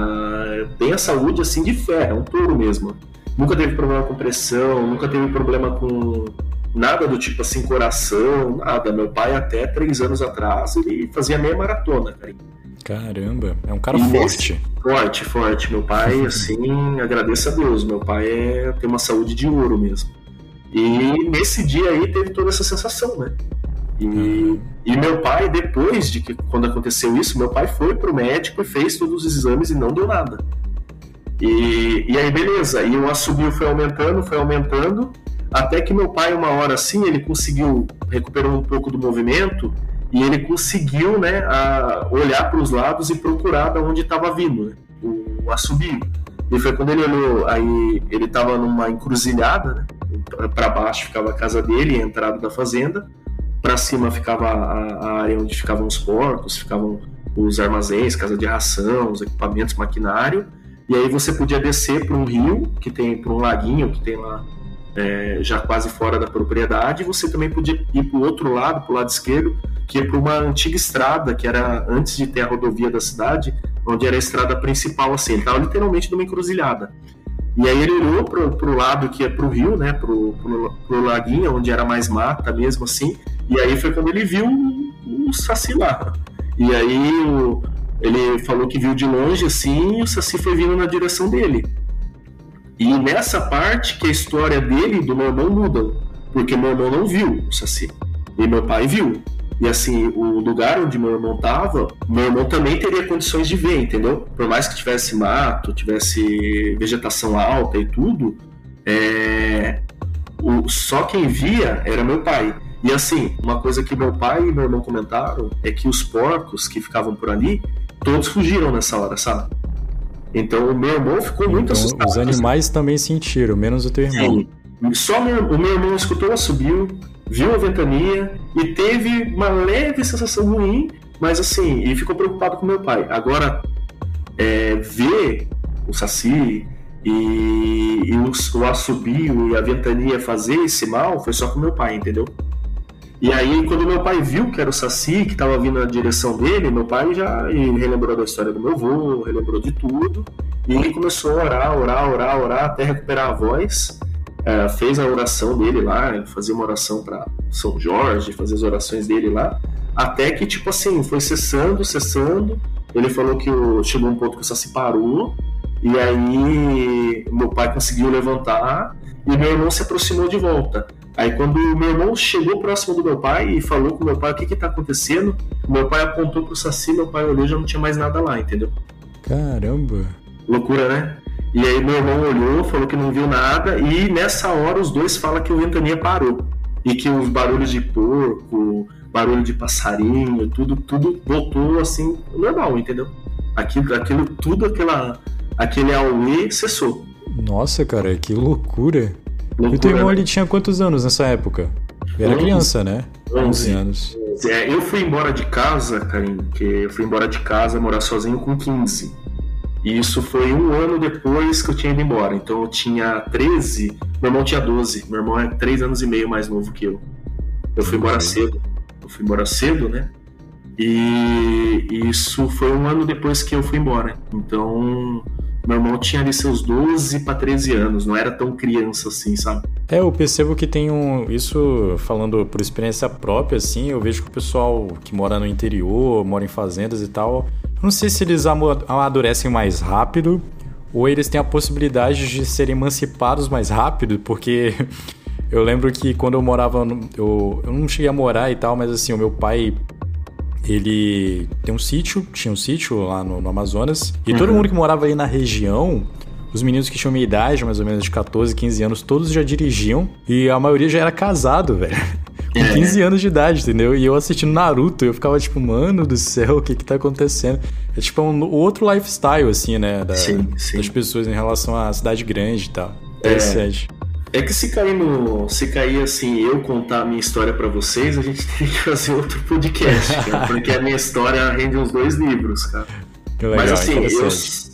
tem a saúde assim de ferro, é um touro mesmo. Nunca teve problema com pressão, nunca teve problema com nada do tipo assim, coração, nada. Meu pai, até três anos atrás, ele fazia meia maratona, cara. Caramba, é um cara e forte. forte, forte. Meu pai, assim, agradeço a Deus. Meu pai é, tem uma saúde de ouro mesmo. E nesse dia aí teve toda essa sensação, né? E, uhum. e meu pai, depois de que quando aconteceu isso, meu pai foi pro médico e fez todos os exames e não deu nada. E, e aí, beleza. E o assobio foi aumentando, foi aumentando, até que meu pai, uma hora assim, ele conseguiu, recuperou um pouco do movimento e ele conseguiu né, a, olhar para os lados e procurar de onde estava vindo né, o, o assobio. E foi quando ele olhou, aí ele estava numa encruzilhada, né, para baixo ficava a casa dele, a entrada da fazenda, para cima ficava a, a, área onde ficavam os porcos, ficavam os armazéns, casa de ração, os equipamentos, maquinário, e aí você podia descer para um rio, que tem para um laguinho que tem lá é, já quase fora da propriedade, você também podia ir para o outro lado, para o lado esquerdo, que é para uma antiga estrada, que era antes de ter a rodovia da cidade, onde era a estrada principal, assim, ele estava literalmente numa encruzilhada. E aí ele olhou para o lado que é para o rio, né, para o laguinho, onde era mais mata mesmo, assim, e aí foi quando ele viu o, o Saci lá. E aí o, ele falou que viu de longe, assim, e o Saci foi vindo na direção dele. E nessa parte que a história dele e do meu irmão mudam, porque meu irmão não viu o Saci, e meu pai viu. E assim, o lugar onde meu irmão tava, meu irmão também teria condições de ver, entendeu? Por mais que tivesse mato, tivesse vegetação alta e tudo, é... o... só quem via era meu pai. E assim, uma coisa que meu pai e meu irmão comentaram é que os porcos que ficavam por ali, todos fugiram nessa hora, sabe? Então o meu irmão ficou muito então, assustado. Os animais também sentiram, menos o teu irmão. Sim. Só meu, o meu irmão escutou, subiu, viu a ventania e teve uma leve sensação ruim, mas assim, e ficou preocupado com meu pai. Agora, é, ver o Saci e, e o, o assobio e a ventania fazer esse mal foi só com meu pai, entendeu? E aí, quando meu pai viu que era o Saci, que estava vindo na direção dele, meu pai já relembrou da história do meu avô, relembrou de tudo. E ele começou a orar, orar, orar, orar, até recuperar a voz. É, fez a oração dele lá, fazia uma oração para São Jorge, fazia as orações dele lá. Até que, tipo assim, foi cessando, cessando. Ele falou que o, chegou um ponto que o Saci parou. E aí, meu pai conseguiu levantar e meu irmão se aproximou de volta. Aí quando meu irmão chegou próximo do meu pai e falou com meu pai o que que tá acontecendo, meu pai apontou pro Saci, meu pai olhou e já não tinha mais nada lá, entendeu? Caramba! Loucura, né? E aí meu irmão olhou, falou que não viu nada, e nessa hora os dois falam que o ventania parou. E que os barulhos de porco, barulho de passarinho, tudo, tudo voltou assim, normal, entendeu? Aquilo, aquilo tudo, aquela, aquele auê cessou. Nossa, cara, que loucura. Loucura, e o teu irmão, né? ele tinha quantos anos nessa época? Ele era 11, criança, né? 11, 11 anos. É, eu fui embora de casa, Karim, que eu fui embora de casa morar sozinho com 15. E isso foi um ano depois que eu tinha ido embora. Então eu tinha 13, meu irmão tinha 12. Meu irmão é 3 anos e meio mais novo que eu. Eu fui embora cedo. Eu fui embora cedo, né? E isso foi um ano depois que eu fui embora. Então meu irmão tinha ali seus 12 para 13 anos, não era tão criança assim, sabe? É, eu percebo que tem um. Isso falando por experiência própria, assim, eu vejo que o pessoal que mora no interior, mora em fazendas e tal, não sei se eles amadurecem mais rápido ou eles têm a possibilidade de serem emancipados mais rápido, porque eu lembro que quando eu morava. No, eu, eu não cheguei a morar e tal, mas assim, o meu pai ele tem um sítio, tinha um sítio lá no, no Amazonas, e uhum. todo mundo que morava aí na região, os meninos que tinham minha idade, mais ou menos de 14, 15 anos, todos já dirigiam, e a maioria já era casado, velho. Com é. 15 anos de idade, entendeu? E eu assistindo Naruto, eu ficava tipo, mano do céu, o que que tá acontecendo? É tipo um outro lifestyle, assim, né? Da, sim, sim. Das pessoas em relação à cidade grande e tal. É. Interessante. É. É que se cair no, se cair assim, eu contar a minha história para vocês, a gente tem que fazer outro podcast, cara, porque a minha história rende uns dois livros, cara. Legal, Mas assim, eu,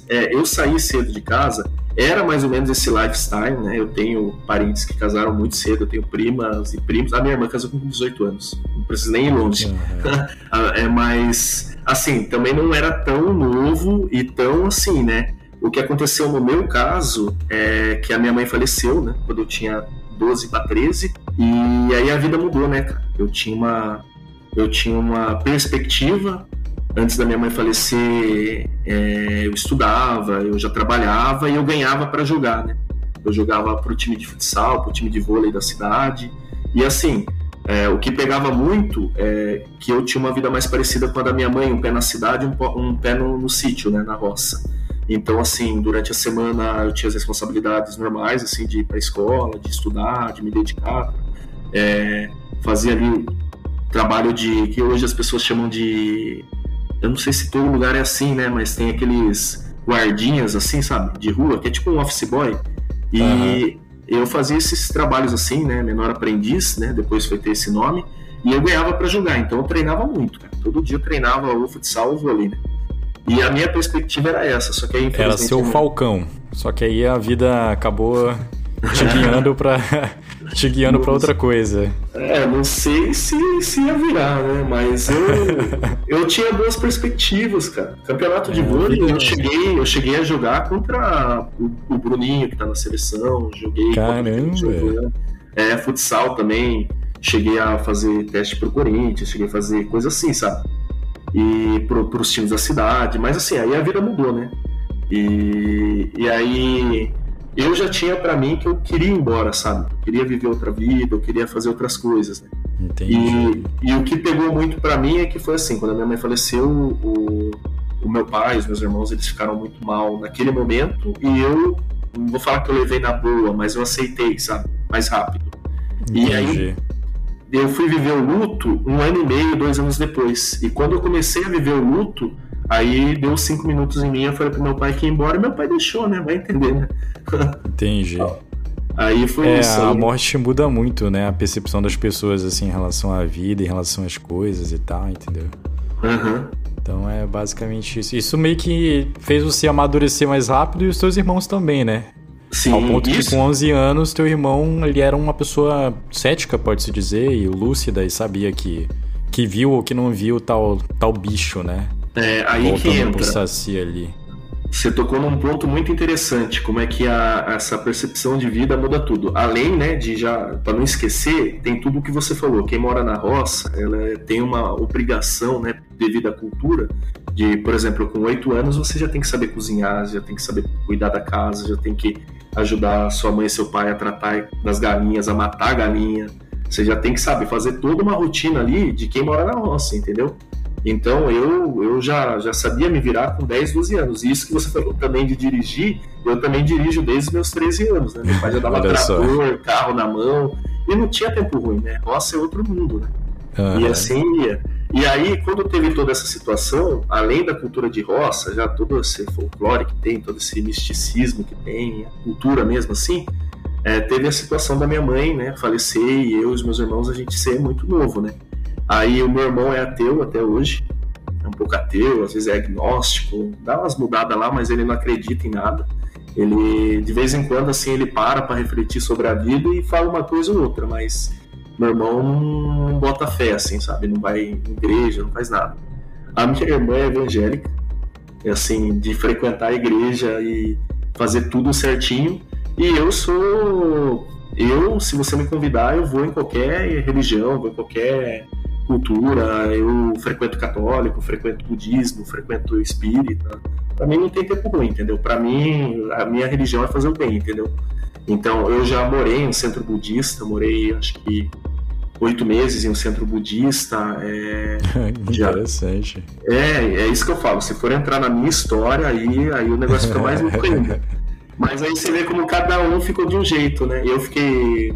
é, eu saí cedo de casa, era mais ou menos esse lifestyle, né? Eu tenho parentes que casaram muito cedo, eu tenho primas e primos. A minha irmã casou com 18 anos, não preciso nem ir longe. Uhum. é, mas, assim, também não era tão novo e tão assim, né? O que aconteceu no meu caso é que a minha mãe faleceu, né? Quando eu tinha 12 para 13. E aí a vida mudou, né, cara? Eu tinha uma, eu tinha uma perspectiva. Antes da minha mãe falecer, é, eu estudava, eu já trabalhava e eu ganhava para jogar, né? Eu jogava pro time de futsal, pro time de vôlei da cidade. E assim, é, o que pegava muito é que eu tinha uma vida mais parecida com a da minha mãe, um pé na cidade, um, um pé no, no sítio, né, na roça. Então, assim, durante a semana eu tinha as responsabilidades normais, assim, de ir para a escola, de estudar, de me dedicar. É, fazia ali trabalho de que hoje as pessoas chamam de eu não sei se todo lugar é assim, né? Mas tem aqueles guardinhas assim, sabe, de rua, que é tipo um office boy. E uhum. eu fazia esses trabalhos assim, né? Menor aprendiz, né? Depois foi ter esse nome. E eu ganhava para jogar, então eu treinava muito, cara. Todo dia eu treinava o futsal e o vôlei, né? E a minha perspectiva era essa, só que aí Era seu falcão. Só que aí a vida acabou te guiando para te guiando para outra coisa. É, não sei se, se ia virar, né? Mas eu, eu tinha duas perspectivas, cara. Campeonato de é, vôlei, eu cheguei, eu cheguei a jogar contra o, o Bruninho, que tá na seleção, joguei Caramba. É, futsal também. Cheguei a fazer teste pro Corinthians, cheguei a fazer coisa assim, sabe? e para os times da cidade. Mas assim, aí a vida mudou, né? E, e aí eu já tinha para mim que eu queria ir embora, sabe? Eu queria viver outra vida, eu queria fazer outras coisas, né? Entendi. E, e o que pegou muito para mim é que foi assim, quando a minha mãe faleceu, o, o meu pai, os meus irmãos, eles ficaram muito mal naquele momento e eu não vou falar que eu levei na boa, mas eu aceitei, sabe? Mais rápido. Entendi. E aí eu fui viver o luto um ano e meio, dois anos depois. E quando eu comecei a viver o luto, aí deu cinco minutos em mim, eu falei pro meu pai que ia embora, e meu pai deixou, né? Vai entender, né? Entendi. Aí foi é, isso. A morte muda muito, né? A percepção das pessoas, assim, em relação à vida, em relação às coisas e tal, entendeu? Uhum. Então é basicamente isso. Isso meio que fez você amadurecer mais rápido e os seus irmãos também, né? Sim, Ao ponto isso. que com 11 anos, teu irmão, ele era uma pessoa cética, pode-se dizer, e lúcida, e sabia que, que viu ou que não viu tal, tal bicho, né? É, aí Voltando que pro entra. saci ali. Você tocou num ponto muito interessante, como é que a, essa percepção de vida muda tudo. Além, né, de já, para não esquecer, tem tudo o que você falou. Quem mora na roça, ela tem uma obrigação, né, devido à cultura, de, por exemplo, com oito anos você já tem que saber cozinhar, já tem que saber cuidar da casa, já tem que ajudar sua mãe e seu pai a tratar das galinhas, a matar a galinha. Você já tem que saber fazer toda uma rotina ali de quem mora na roça, entendeu? Então eu, eu já, já sabia me virar com 10, 12 anos. E isso que você falou também de dirigir, eu também dirijo desde os meus 13 anos. Né? Meu pai já dava só. trator, carro na mão. E não tinha tempo ruim, né? Roça é outro mundo, né? Aham. E assim ia. E aí, quando teve toda essa situação, além da cultura de roça, já todo esse folclore que tem, todo esse misticismo que tem, a cultura mesmo assim, é, teve a situação da minha mãe, né, falecer e eu e os meus irmãos a gente ser muito novo, né. Aí o meu irmão é ateu até hoje, é um pouco ateu, às vezes é agnóstico, dá umas mudadas lá, mas ele não acredita em nada. Ele, de vez em quando, assim, ele para para refletir sobre a vida e fala uma coisa ou outra, mas meu irmão não bota fé, assim, sabe? Não vai em igreja, não faz nada. A minha irmã é evangélica, é assim, de frequentar a igreja e fazer tudo certinho. E eu sou. Eu, se você me convidar, eu vou em qualquer religião, vou em qualquer cultura. Eu frequento católico, frequento budismo, frequento espírita. Pra mim não tem tempo ruim, entendeu? Pra mim, a minha religião é fazer o bem, entendeu? Então, eu já morei em um centro budista, morei acho que oito meses em um centro budista. É, Já. Interessante. é, é isso que eu falo. Se for entrar na minha história, aí, aí o negócio fica mais louco ainda. Mas aí você vê como cada um ficou de um jeito, né? Eu fiquei.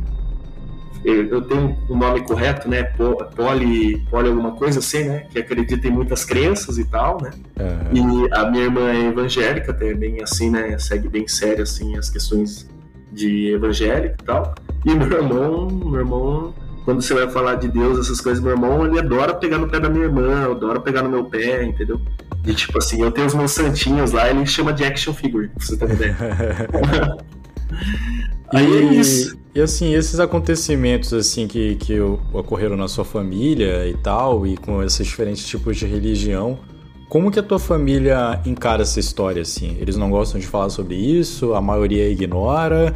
Eu tenho o nome correto, né? Po- Poli, poli alguma coisa assim, né? Que acredita em muitas crenças e tal, né? Aham. E a minha irmã é evangélica, até bem assim, né? Segue bem sério assim as questões de evangélico e tal. E meu irmão, meu irmão, quando você vai falar de Deus, essas coisas, meu irmão, ele adora pegar no pé da minha irmã, adora pegar no meu pé, entendeu? E tipo assim, eu tenho os meus santinhos lá, ele chama de action figure, pra você ter uma ideia. Aí é isso. E assim, esses acontecimentos assim que, que ocorreram na sua família e tal, e com esses diferentes tipos de religião, como que a tua família encara essa história assim? Eles não gostam de falar sobre isso, a maioria ignora,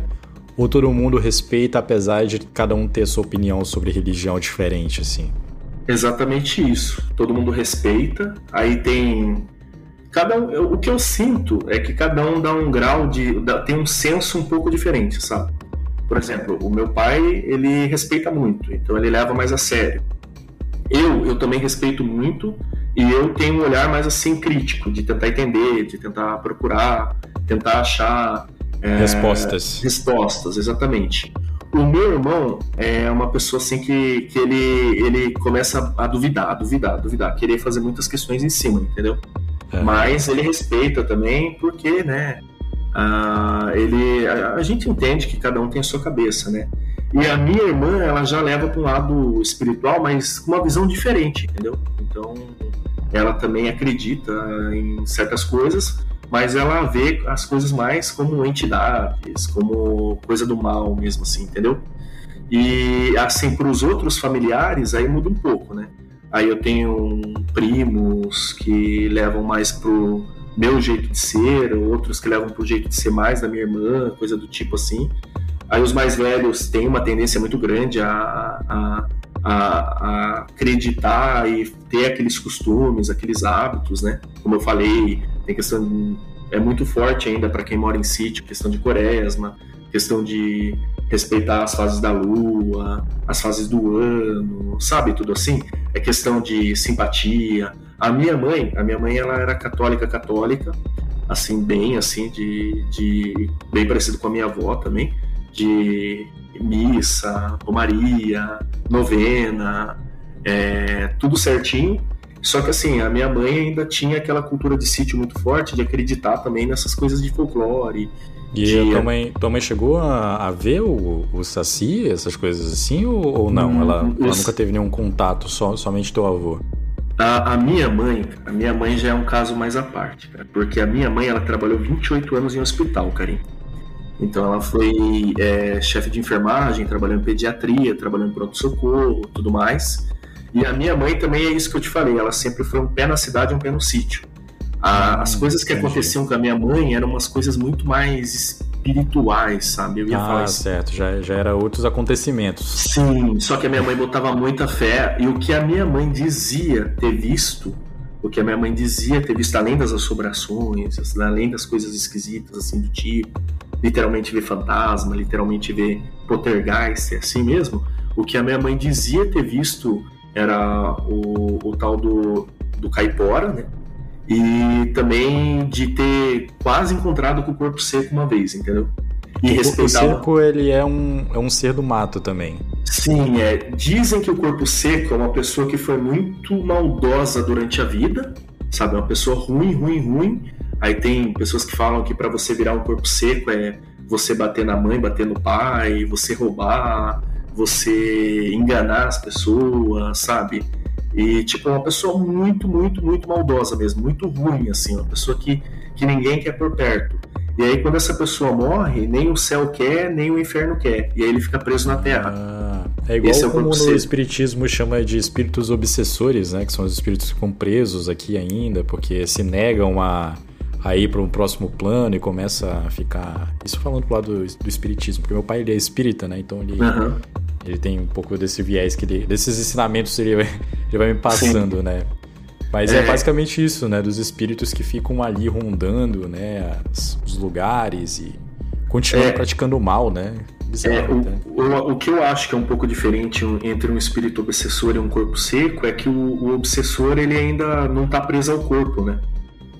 ou todo mundo respeita apesar de cada um ter sua opinião sobre religião diferente assim? Exatamente isso. Todo mundo respeita. Aí tem. Cada um, eu- o que eu sinto é que cada um dá um grau de. dá- tem um senso um pouco diferente, sabe? Por exemplo, o meu pai, ele respeita muito, então ele leva mais a sério. Eu, eu também respeito muito e eu tenho um olhar mais assim crítico, de tentar entender, de tentar procurar, tentar achar é, Respostas. respostas, exatamente. O meu irmão é uma pessoa assim que, que ele, ele começa a duvidar, a duvidar, a duvidar, querer fazer muitas questões em cima, entendeu? É. Mas ele respeita também, porque, né? ele, a, a gente entende que cada um tem a sua cabeça, né? E a minha irmã, ela já leva para um lado espiritual, mas com uma visão diferente, entendeu? Então, ela também acredita em certas coisas, mas ela vê as coisas mais como entidades, como coisa do mal mesmo, assim, entendeu? E assim, para os outros familiares, aí muda um pouco, né? Aí eu tenho primos que levam mais pro meu jeito de ser, outros que levam pro jeito de ser mais da minha irmã, coisa do tipo assim. Aí os mais velhos têm uma tendência muito grande a, a, a, a acreditar e ter aqueles costumes, aqueles hábitos, né? Como eu falei, tem questão é muito forte ainda para quem mora em sítio, questão de quaresma, questão de respeitar as fases da lua, as fases do ano, sabe tudo assim? É questão de simpatia. A minha mãe, a minha mãe ela era católica católica, assim bem assim de, de bem parecido com a minha avó também, de missa, romaria, novena, é, tudo certinho. Só que assim, a minha mãe ainda tinha aquela cultura de sítio muito forte, de acreditar também nessas coisas de folclore, E de... tua, mãe, tua mãe chegou a, a ver o, o Saci, essas coisas assim, ou, ou não? Hum, ela, ela nunca teve nenhum contato, só, somente teu avô? A, a, minha mãe, a minha mãe já é um caso mais à parte, cara, porque a minha mãe ela trabalhou 28 anos em hospital, Karim. Então ela foi é, chefe de enfermagem, trabalhou em pediatria, trabalhou em pronto-socorro, tudo mais. E a minha mãe também é isso que eu te falei, ela sempre foi um pé na cidade e um pé no sítio. A, as hum, coisas que entendi. aconteciam com a minha mãe eram umas coisas muito mais espirituais, sabe? Eu ia ah, falar isso. certo, já, já era outros acontecimentos. Sim, só que a minha mãe botava muita fé e o que a minha mãe dizia ter visto, o que a minha mãe dizia ter visto além das assombrações, além das coisas esquisitas assim do tipo, literalmente ver fantasma, literalmente ver poltergeist, é assim mesmo. O que a minha mãe dizia ter visto era o, o tal do, do caipora, né? E também de ter quase encontrado com o corpo seco uma vez, entendeu? E o corpo seco ele é um, é um ser do mato também. Sim, é. Dizem que o corpo seco é uma pessoa que foi muito maldosa durante a vida, sabe? É uma pessoa ruim, ruim, ruim, Aí tem pessoas que falam que para você virar um corpo seco é você bater na mãe, bater no pai, você roubar, você enganar as pessoas, sabe? E, tipo, é uma pessoa muito, muito, muito maldosa mesmo, muito ruim, assim, uma pessoa que, que ninguém quer por perto. E aí, quando essa pessoa morre, nem o céu quer, nem o inferno quer. E aí ele fica preso na terra. Ah, é igual Esse como é o no Espiritismo chama de espíritos obsessores, né? Que são os espíritos que ficam presos aqui ainda, porque se negam a a ir para um próximo plano e começa a ficar. Isso falando pro lado do, do espiritismo, porque meu pai ele é espírita, né? Então ele, uhum. ele tem um pouco desse viés que ele. desses ensinamentos ele, ele vai me passando, Sim. né? Mas é. é. basicamente isso, né? Dos espíritos que ficam ali rondando, né? As, os lugares e continuam é. praticando mal, né? Bizarro, é, o, né? o, o, que eu acho que é um pouco diferente entre um espírito obsessor e um corpo seco é que o, o obsessor ele ainda não está preso ao corpo, né?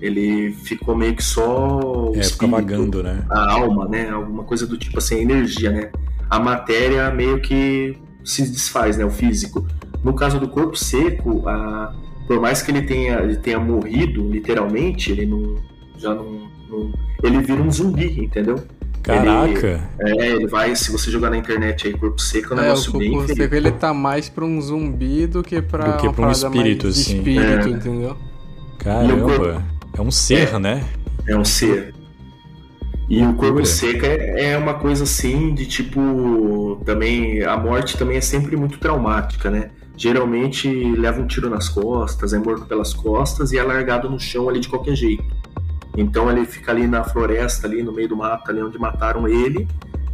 Ele ficou meio que só é, espírito, vagando, né? A alma, né? Alguma coisa do tipo assim, a energia, né? A matéria meio que se desfaz, né? O físico. No caso do corpo seco, a, por mais que ele tenha, ele tenha morrido, literalmente, ele não. Já não, não Ele vira um zumbi, entendeu? Caraca! Ele, é, ele vai, se você jogar na internet aí, corpo seco, é um é, negócio o corpo seco ele tá mais pra um zumbi do que pra, do que pra um espírito, assim. espírito, é. entendeu? Caramba! É um ser, é, né? É um ser. E o corpo seco é, é uma coisa assim de tipo. Também. A morte também é sempre muito traumática, né? Geralmente leva um tiro nas costas, é morto pelas costas e é largado no chão ali de qualquer jeito. Então ele fica ali na floresta, ali no meio do mato, ali onde mataram ele.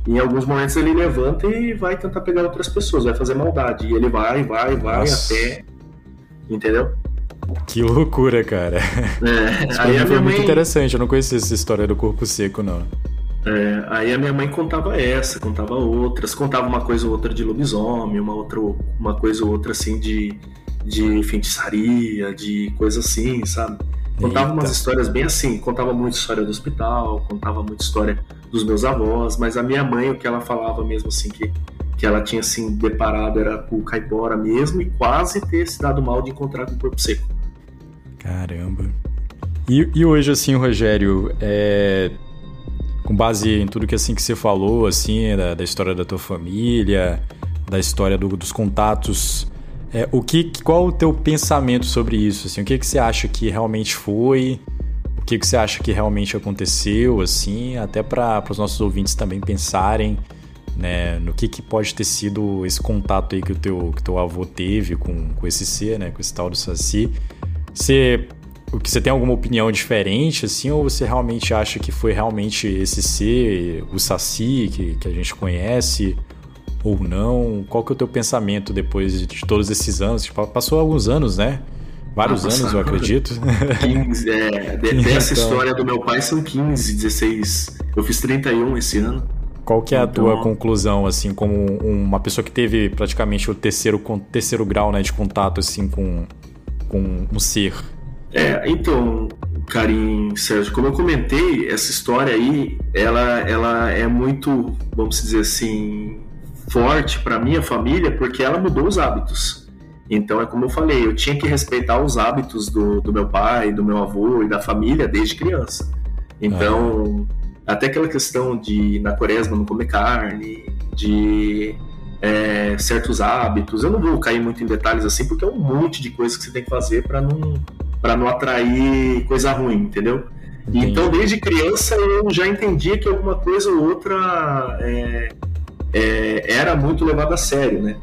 E em alguns momentos ele levanta e vai tentar pegar outras pessoas, vai fazer maldade. E ele vai, vai, vai Nossa. até. Entendeu? Que loucura, cara. É, Isso aí foi muito mãe... interessante, eu não conhecia essa história do corpo seco, não. É, aí a minha mãe contava essa, contava outras, contava uma coisa ou outra de lobisomem, uma, outra, uma coisa ou outra assim de, de feitiçaria, de coisa assim, sabe? Contava Eita. umas histórias bem assim, contava muita história do hospital, contava muita história dos meus avós, mas a minha mãe, o que ela falava mesmo assim, que, que ela tinha assim deparado era com o caipora mesmo e quase ter se dado mal de encontrar com o corpo seco. Caramba. E, e hoje, assim, Rogério, é, com base em tudo que assim que você falou, assim, da, da história da tua família, da história do, dos contatos, é, o que, qual o teu pensamento sobre isso? Assim, o que, que você acha que realmente foi? O que, que você acha que realmente aconteceu, assim, até para os nossos ouvintes também pensarem né, no que, que pode ter sido esse contato aí que o teu, que teu avô teve com, com esse ser, né, com esse tal do Saci. Você, o que você tem alguma opinião diferente, assim, ou você realmente acha que foi realmente esse ser, o Saci, que, que a gente conhece, ou não? Qual que é o teu pensamento depois de todos esses anos? Tipo, passou alguns anos, né? Vários Nossa, anos, eu acredito. 15, é. Dessa então... história do meu pai são 15, 16. Eu fiz 31 esse ano. Qual que é a então... tua conclusão, assim, como uma pessoa que teve praticamente o terceiro, terceiro grau né, de contato, assim, com, com um ser. É, então, Karim, Sérgio, como eu comentei, essa história aí, ela, ela é muito, vamos dizer assim, forte para minha família, porque ela mudou os hábitos. Então, é como eu falei, eu tinha que respeitar os hábitos do, do meu pai, do meu avô e da família desde criança. Então, Até aquela questão de na quaresma não comer carne, de é, certos hábitos. Eu não vou cair muito em detalhes assim, porque é um monte de coisa que você tem que fazer para não, não atrair coisa ruim, entendeu? Entendi. Então, desde criança, eu já entendia que alguma coisa ou outra é, é, era muito levada a sério, né?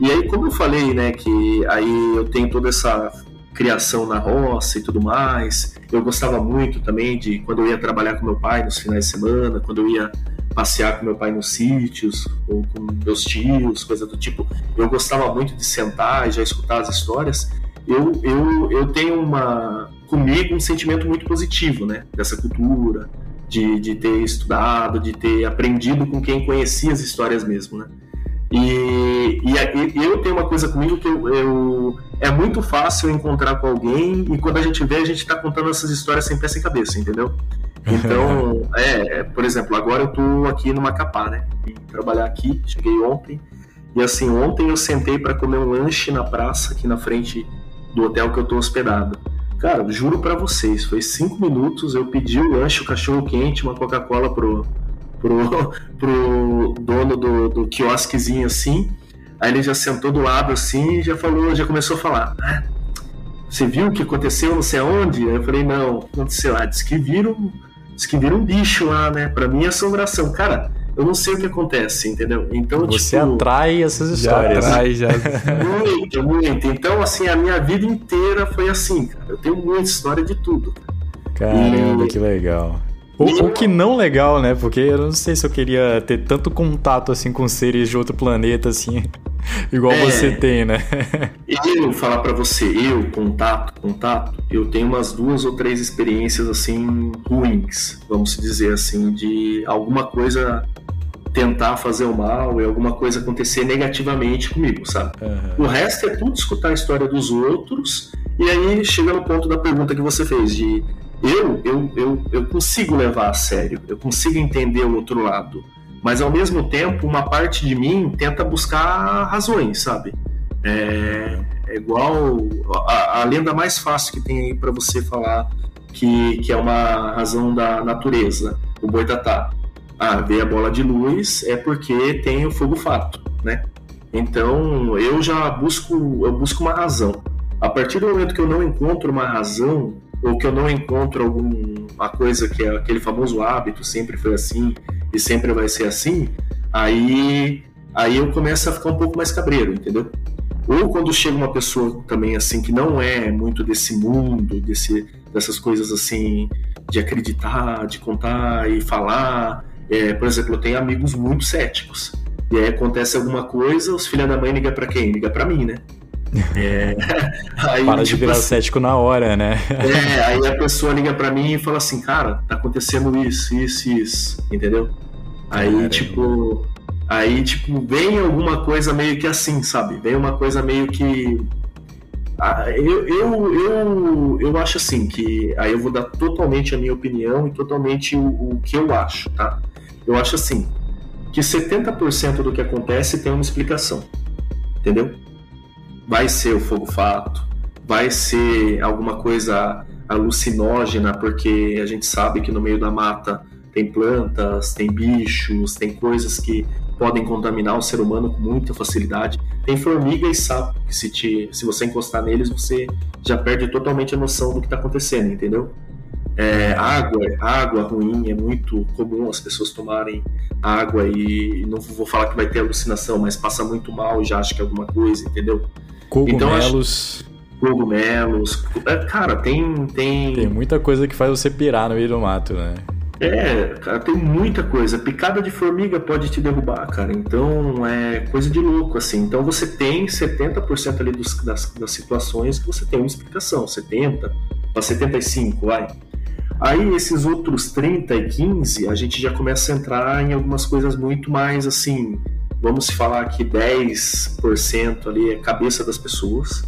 E aí, como eu falei, né, que aí eu tenho toda essa criação na roça e tudo mais, eu gostava muito também de quando eu ia trabalhar com meu pai nos finais de semana, quando eu ia passear com meu pai nos sítios, ou com meus tios, coisa do tipo. Eu gostava muito de sentar e já escutar as histórias. Eu, eu, eu tenho uma comigo um sentimento muito positivo, né? Dessa cultura, de, de ter estudado, de ter aprendido com quem conhecia as histórias mesmo, né? E, e, eu tenho uma coisa comigo que eu, eu, é muito fácil encontrar com alguém e quando a gente vê, a gente está contando essas histórias sem pé sem cabeça, entendeu? Então, é, é, por exemplo, agora eu tô aqui no Macapá, né? Vim trabalhar aqui, cheguei ontem. E assim, ontem eu sentei para comer um lanche na praça, aqui na frente do hotel que eu tô hospedado. Cara, juro para vocês, foi cinco minutos, eu pedi o lanche, o cachorro quente, uma Coca-Cola pro, pro, pro dono do, do quiosquezinho assim. Aí ele já sentou do lado assim e já falou, já começou a falar. Ah, você viu o que aconteceu não sei aonde? Aí eu falei, não, aconteceu lá, disse que viram Diz que vira um bicho lá, né? Pra mim é assombração. Cara, eu não sei o que acontece, entendeu? Então, Você tipo, atrai essas histórias. Já atrai, já. Muito, muito. Então, assim, a minha vida inteira foi assim, cara. Eu tenho muita história de tudo. Caramba, e... que legal. O, o, que não legal, né? Porque eu não sei se eu queria ter tanto contato assim com seres de outro planeta, assim, igual é, você tem, né? eu falar para você, eu, contato, contato, eu tenho umas duas ou três experiências assim ruins, vamos dizer assim, de alguma coisa tentar fazer o mal e alguma coisa acontecer negativamente comigo, sabe? Uhum. O resto é tudo escutar a história dos outros e aí chega no ponto da pergunta que você fez de eu, eu, eu, eu consigo levar a sério, eu consigo entender o outro lado, mas ao mesmo tempo uma parte de mim tenta buscar razões, sabe? É, é igual a, a, lenda mais fácil que tem aí para você falar que, que é uma razão da natureza, o boitatá. Ah, ver a bola de luz é porque tem o fogo fato, né? Então eu já busco, eu busco uma razão. A partir do momento que eu não encontro uma razão ou que eu não encontro alguma coisa que é aquele famoso hábito, sempre foi assim e sempre vai ser assim, aí, aí eu começo a ficar um pouco mais cabreiro, entendeu? Ou quando chega uma pessoa também assim que não é muito desse mundo, desse, dessas coisas assim, de acreditar, de contar e falar. É, por exemplo, eu tenho amigos muito céticos. E aí acontece alguma coisa, os filhos da mãe ligam para quem? Liga para mim, né? É, aí, Para de tipo, virar assim, cético na hora, né? É, aí a pessoa liga para mim e fala assim, cara, tá acontecendo isso, isso, isso, entendeu? Aí, Caramba. tipo, aí, tipo, vem alguma coisa meio que assim, sabe? Vem uma coisa meio que. Ah, eu, eu, eu, eu acho assim, que aí eu vou dar totalmente a minha opinião e totalmente o, o que eu acho, tá? Eu acho assim, que 70% do que acontece tem uma explicação, entendeu? Vai ser o fogo fato, vai ser alguma coisa alucinógena, porque a gente sabe que no meio da mata tem plantas, tem bichos, tem coisas que podem contaminar o ser humano com muita facilidade. Tem formiga e sapo, que se, te, se você encostar neles, você já perde totalmente a noção do que está acontecendo, entendeu? É, água, água ruim, é muito comum as pessoas tomarem água e não vou falar que vai ter alucinação, mas passa muito mal e já acha que é alguma coisa, entendeu? Cogumelos. Então, cogumelos. É, cara, tem, tem. Tem muita coisa que faz você pirar no meio do mato, né? É, cara, tem muita coisa. Picada de formiga pode te derrubar, cara. Então é coisa de louco, assim. Então você tem 70% ali dos, das, das situações que você tem uma explicação. 70 para 75, vai. Aí esses outros 30 e 15, a gente já começa a entrar em algumas coisas muito mais assim vamos falar que 10% ali é cabeça das pessoas,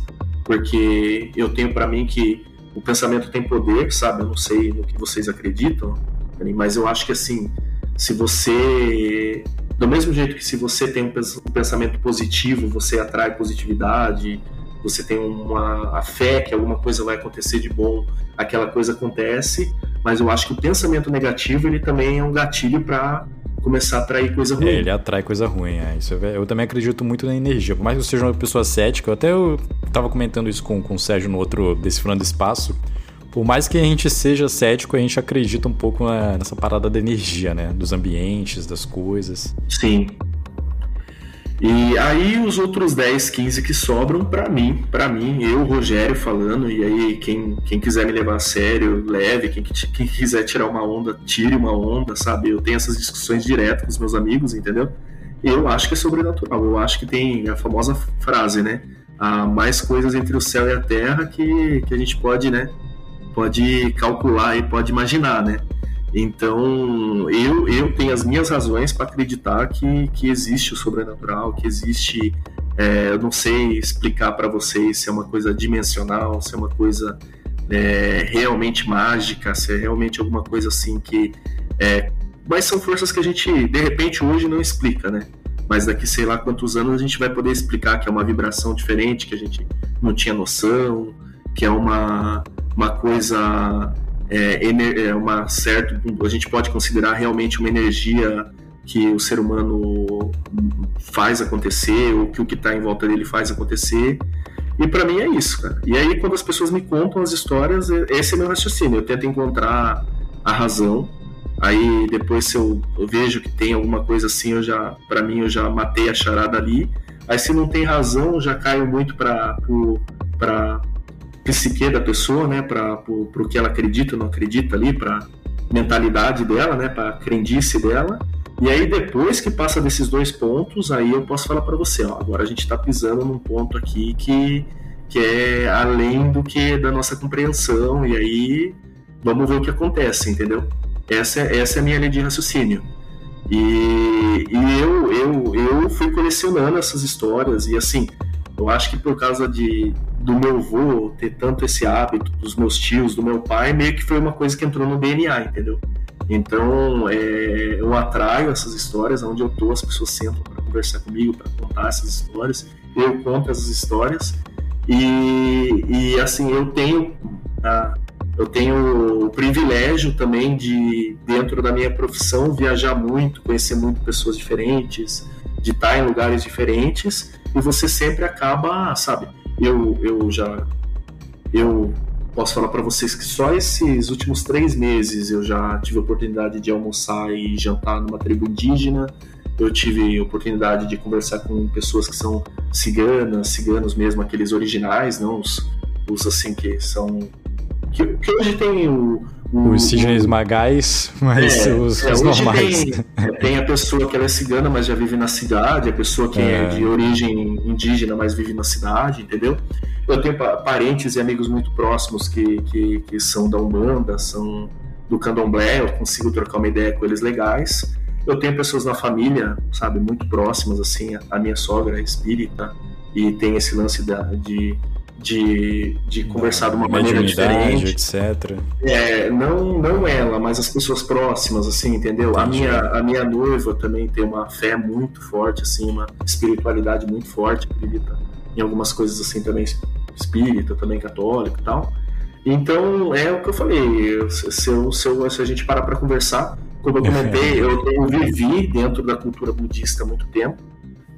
porque eu tenho para mim que o pensamento tem poder, sabe? Eu não sei no que vocês acreditam, mas eu acho que assim, se você do mesmo jeito que se você tem um pensamento positivo, você atrai positividade, você tem uma a fé que alguma coisa vai acontecer de bom, aquela coisa acontece. mas eu acho que o pensamento negativo ele também é um gatilho para começar a atrair coisa ruim. É, ele atrai coisa ruim, é. Isso é, eu também acredito muito na energia. Por mais que eu seja uma pessoa cética, eu até eu tava comentando isso com, com o Sérgio no outro Decifrando Espaço. Por mais que a gente seja cético, a gente acredita um pouco na, nessa parada da energia, né? Dos ambientes, das coisas. Sim, e aí os outros 10, 15 que sobram para mim, para mim, eu, Rogério falando, e aí quem, quem quiser me levar a sério, leve, quem, quem quiser tirar uma onda, tire uma onda, sabe? Eu tenho essas discussões direto com os meus amigos, entendeu? Eu acho que é sobrenatural, eu acho que tem a famosa frase, né? Há mais coisas entre o céu e a terra que, que a gente pode, né? Pode calcular e pode imaginar, né? Então, eu, eu tenho as minhas razões para acreditar que, que existe o sobrenatural, que existe. É, eu não sei explicar para vocês se é uma coisa dimensional, se é uma coisa é, realmente mágica, se é realmente alguma coisa assim que. É, mas são forças que a gente, de repente, hoje não explica, né? Mas daqui sei lá quantos anos a gente vai poder explicar que é uma vibração diferente, que a gente não tinha noção, que é uma, uma coisa é, é uma certa, a gente pode considerar realmente uma energia que o ser humano faz acontecer, ou que o que está em volta dele faz acontecer. E para mim é isso, cara. E aí quando as pessoas me contam as histórias, é, esse é meu raciocínio. Eu tento encontrar a razão. Aí depois se eu, eu vejo que tem alguma coisa assim, eu já, para mim eu já matei a charada ali. Aí se não tem razão, já caio muito para para psique da pessoa, né, para o que ela acredita ou não acredita ali, para mentalidade dela, né, para crendice dela. E aí depois que passa desses dois pontos, aí eu posso falar para você, ó, agora a gente está pisando num ponto aqui que que é além do que da nossa compreensão e aí vamos ver o que acontece, entendeu? Essa é, essa é a minha linha de raciocínio. E, e eu, eu, eu fui colecionando essas histórias e assim, eu acho que por causa de, do meu avô ter tanto esse hábito, dos meus tios, do meu pai, meio que foi uma coisa que entrou no DNA, entendeu? Então, é, eu atraio essas histórias, onde eu tô, as pessoas sentam para conversar comigo, para contar essas histórias, eu conto essas histórias, e, e assim, eu tenho, a, eu tenho o privilégio também de, dentro da minha profissão, viajar muito, conhecer muito pessoas diferentes, de estar em lugares diferentes, e você sempre acaba, sabe, eu, eu já. Eu posso falar para vocês que só esses últimos três meses eu já tive a oportunidade de almoçar e jantar numa tribo indígena. Eu tive a oportunidade de conversar com pessoas que são ciganas, ciganos mesmo, aqueles originais, não os, os assim que são. Que, que hoje tem o, os cisnes magais, mas é, os, é, os normais. Tem, tem, a pessoa que ela é cigana, mas já vive na cidade, a pessoa que é. é. de origem indígena, mas vive na cidade, entendeu? Eu tenho parentes e amigos muito próximos que, que, que são da Umbanda, são do Candomblé, eu consigo trocar uma ideia com eles legais. Eu tenho pessoas na família, sabe, muito próximas, assim, a minha sogra é espírita, e tem esse lance da, de de, de conversar de uma maneira diferente. etc. É, não, não ela, mas as pessoas próximas, assim, entendeu? A minha, a minha noiva também tem uma fé muito forte, assim, uma espiritualidade muito forte, acredita em algumas coisas assim também espírita, também católica e tal. Então, é o que eu falei, se, eu, se, eu, se a gente parar para conversar, como eu comentei, eu, eu vivi dentro da cultura budista há muito tempo,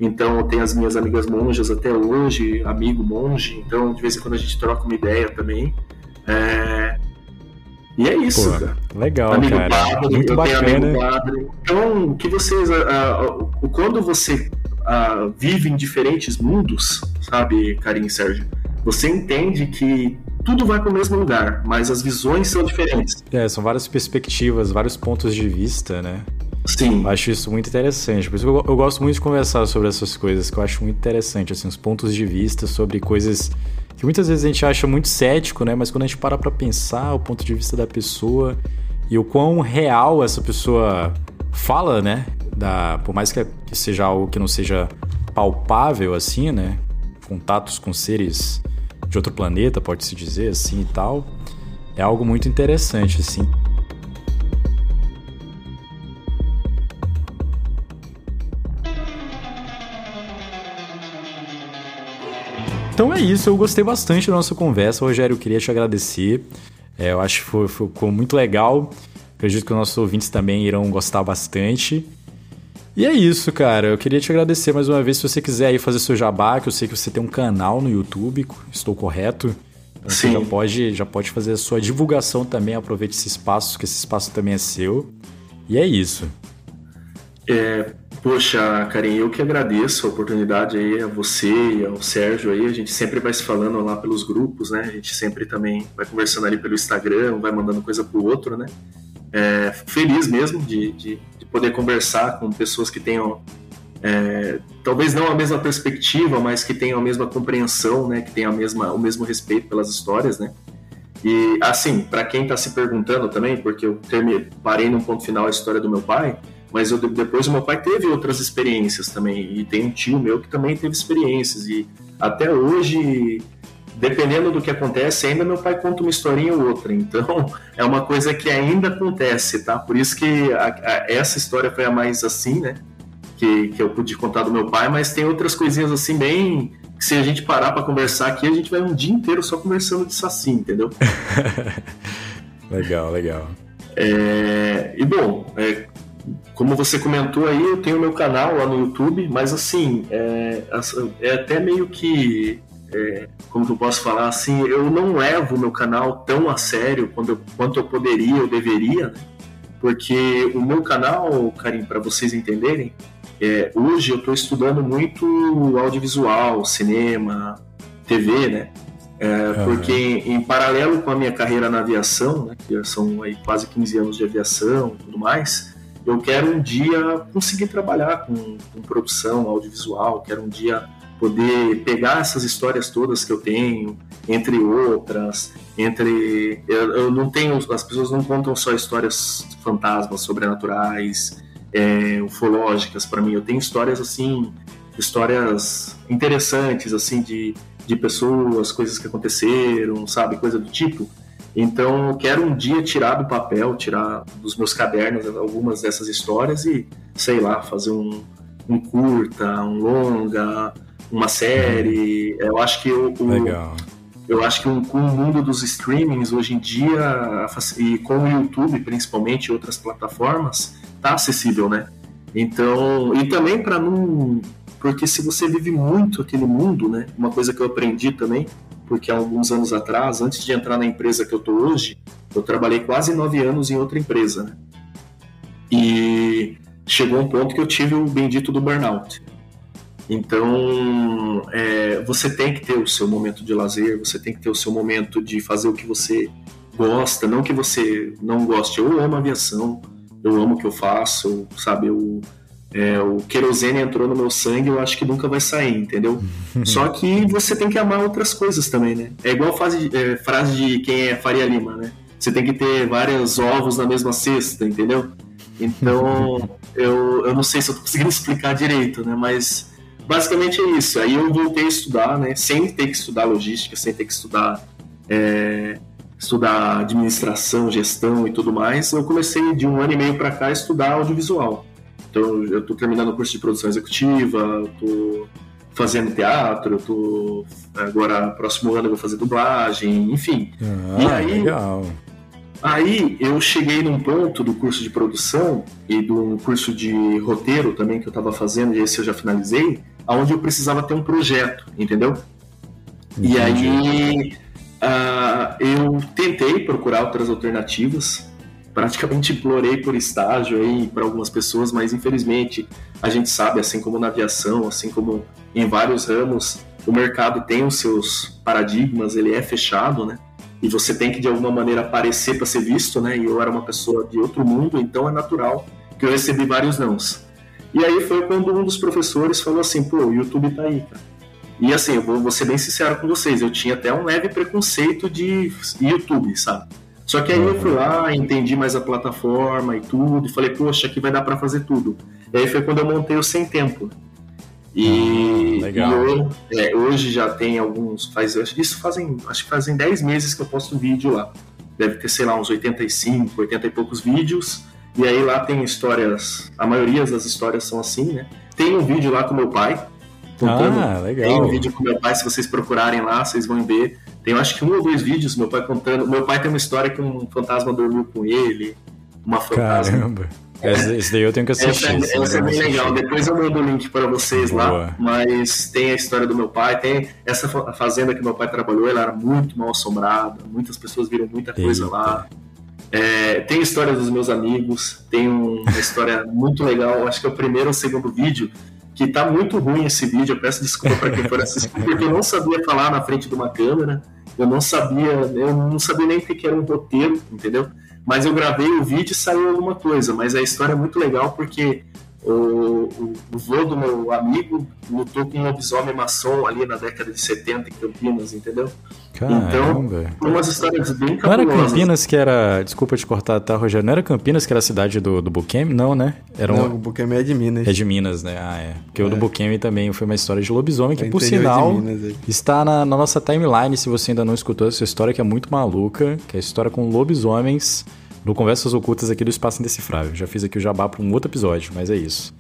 então, eu tenho as minhas amigas monjas até hoje, amigo monge, então de vez em quando a gente troca uma ideia também. É... E é isso, Pô, cara. Legal, amigo cara. Padre, Muito bacana. Então, que vocês. Uh, uh, quando você uh, vive em diferentes mundos, sabe, Karim e Sérgio, você entende que tudo vai para o mesmo lugar, mas as visões são diferentes. É, são várias perspectivas, vários pontos de vista, né? Sim. Acho isso muito interessante. Por isso eu, eu, gosto muito de conversar sobre essas coisas, que eu acho muito interessante, assim, os pontos de vista sobre coisas que muitas vezes a gente acha muito cético, né? Mas quando a gente para pra pensar o ponto de vista da pessoa e o quão real essa pessoa fala, né? Da, por mais que seja algo que não seja palpável, assim, né? Contatos com seres de outro planeta, pode-se dizer assim e tal. É algo muito interessante, assim. Então é isso, eu gostei bastante da nossa conversa, Rogério. Eu queria te agradecer. É, eu acho que foi, ficou muito legal. Acredito que os nossos ouvintes também irão gostar bastante. E é isso, cara. Eu queria te agradecer mais uma vez. Se você quiser aí fazer seu jabá, que eu sei que você tem um canal no YouTube, estou correto? Então Sim. Você já pode, já pode fazer a sua divulgação também. Aproveite esse espaço, que esse espaço também é seu. E é isso. É, poxa, Karim, eu que agradeço a oportunidade aí a você e ao Sérgio aí. A gente sempre vai se falando lá pelos grupos, né? A gente sempre também vai conversando ali pelo Instagram, vai mandando coisa pro outro, né? É, feliz mesmo de, de poder conversar com pessoas que tenham é, talvez não a mesma perspectiva, mas que tenham a mesma compreensão, né, que tenham a mesma, o mesmo respeito pelas histórias, né. E assim, para quem está se perguntando também, porque eu terminei, parei num ponto final a história do meu pai, mas eu, depois o meu pai teve outras experiências também, e tem um tio meu que também teve experiências, e até hoje dependendo do que acontece, ainda meu pai conta uma historinha ou outra. Então, é uma coisa que ainda acontece, tá? Por isso que a, a, essa história foi a mais assim, né? Que, que eu pude contar do meu pai, mas tem outras coisinhas assim bem. Que se a gente parar para conversar aqui, a gente vai um dia inteiro só conversando de saci, entendeu? legal, legal. É, e bom, é, como você comentou aí, eu tenho meu canal lá no YouTube, mas assim, é, é até meio que é, como que eu posso falar assim, eu não levo o meu canal tão a sério quanto eu, quanto eu poderia ou deveria, né? porque o meu canal, Karim, para vocês entenderem, é, hoje eu estou estudando muito audiovisual, cinema, TV, né? É, Porque em, em, paralelo com a minha carreira na aviação, né, que são aí quase 15 anos de aviação e tudo mais, eu quero um dia conseguir trabalhar com, com produção audiovisual, quero um dia poder pegar essas histórias todas que eu tenho, entre outras, entre eu, eu não tenho, as pessoas não contam só histórias fantasmas, sobrenaturais, é, ufológicas para mim. Eu tenho histórias assim, histórias interessantes assim de, de pessoas, coisas que aconteceram, sabe, coisa do tipo. Então, eu quero um dia tirar do papel, tirar dos meus cadernos algumas dessas histórias e, sei lá, fazer um, um curta, um longa, uma série. Eu acho que o, Legal. eu acho que o, com o mundo dos streamings hoje em dia e com o YouTube principalmente e outras plataformas tá acessível, né? Então e também para não porque se você vive muito aquele mundo, né? Uma coisa que eu aprendi também, porque há alguns anos atrás, antes de entrar na empresa que eu tô hoje, eu trabalhei quase nove anos em outra empresa, né? E chegou um ponto que eu tive o bendito do burnout. Então, é, você tem que ter o seu momento de lazer, você tem que ter o seu momento de fazer o que você gosta, não que você não goste. Eu amo aviação, eu amo o que eu faço, sabe? Eu, é, o querosene entrou no meu sangue, eu acho que nunca vai sair, entendeu? Só que você tem que amar outras coisas também, né? É igual frase, é, frase de quem é Faria Lima, né? Você tem que ter vários ovos na mesma cesta, entendeu? Então, eu, eu não sei se eu tô conseguindo explicar direito, né? Mas basicamente é isso. Aí eu voltei a estudar, né? Sem ter que estudar logística, sem ter que estudar é, estudar administração, gestão e tudo mais. Eu comecei de um ano e meio para cá a estudar audiovisual. Então eu estou terminando o curso de produção executiva, estou fazendo teatro, tô agora próximo ano eu vou fazer dublagem, enfim. Ah, e aí, legal. Aí eu cheguei num ponto do curso de produção e do curso de roteiro também que eu estava fazendo, e esse eu já finalizei, onde eu precisava ter um projeto, entendeu? Entendi. E aí uh, eu tentei procurar outras alternativas, praticamente implorei por estágio aí para algumas pessoas, mas infelizmente a gente sabe, assim como na aviação, assim como em vários ramos, o mercado tem os seus paradigmas, ele é fechado, né? E você tem que de alguma maneira aparecer para ser visto, né? E eu era uma pessoa de outro mundo, então é natural que eu recebi vários nãos. E aí foi quando um dos professores falou assim, pô, o YouTube tá aí, cara. E assim, eu vou, vou ser bem sincero com vocês, eu tinha até um leve preconceito de YouTube, sabe? Só que aí eu fui lá, entendi mais a plataforma e tudo, e falei, poxa, aqui vai dar para fazer tudo. E aí foi quando eu montei o Sem Tempo. E, ah, legal. e eu, é, hoje já tem alguns, faz, isso fazem, acho que fazem 10 meses que eu posto vídeo lá. Deve ter, sei lá, uns 85, 80 e poucos vídeos. E aí lá tem histórias, a maioria das histórias são assim, né? Tem um vídeo lá com meu pai, contando. Ah, legal. Tem um vídeo com meu pai, se vocês procurarem lá, vocês vão ver. Tem, acho que um ou dois vídeos, meu pai contando. Meu pai tem uma história que um fantasma dormiu com ele, uma fantasma. Caramba. Esse daí eu tenho que assistir. Essa, essa é bem assistir. legal. Depois eu mando o link para vocês Boa. lá. Mas tem a história do meu pai, tem essa fa- fazenda que meu pai trabalhou, ela era muito mal assombrada, muitas pessoas viram muita coisa Eita. lá. É, tem história dos meus amigos, tem um- uma história muito legal, acho que é o primeiro ou segundo vídeo, que tá muito ruim esse vídeo, eu peço desculpa para quem for assistir, porque eu não sabia falar na frente de uma câmera, eu não sabia, eu não sabia nem o que era um roteiro, entendeu? Mas eu gravei o vídeo e saiu alguma coisa, mas a história é muito legal porque o, o, o vô do meu amigo lutou com um lobisomem maçom ali na década de 70 em Campinas, entendeu? Caramba. Umas histórias bem Não era. Campinas que era. Desculpa te cortar, tá, Rogério? Não era Campinas que era a cidade do, do Buquemi? Não, né? Era Não, um. o Bukemi é de Minas. É de Minas, né? Ah, é. Porque o do Buquemi também foi uma história de lobisomem que, É por sinal, Minas, é. está na, na nossa timeline. Se você ainda não escutou essa história, que é muito maluca, que é a história com lobisomens no Conversas Ocultas aqui do Espaço Indecifrável. Já fiz aqui o jabá para um outro episódio, mas é isso.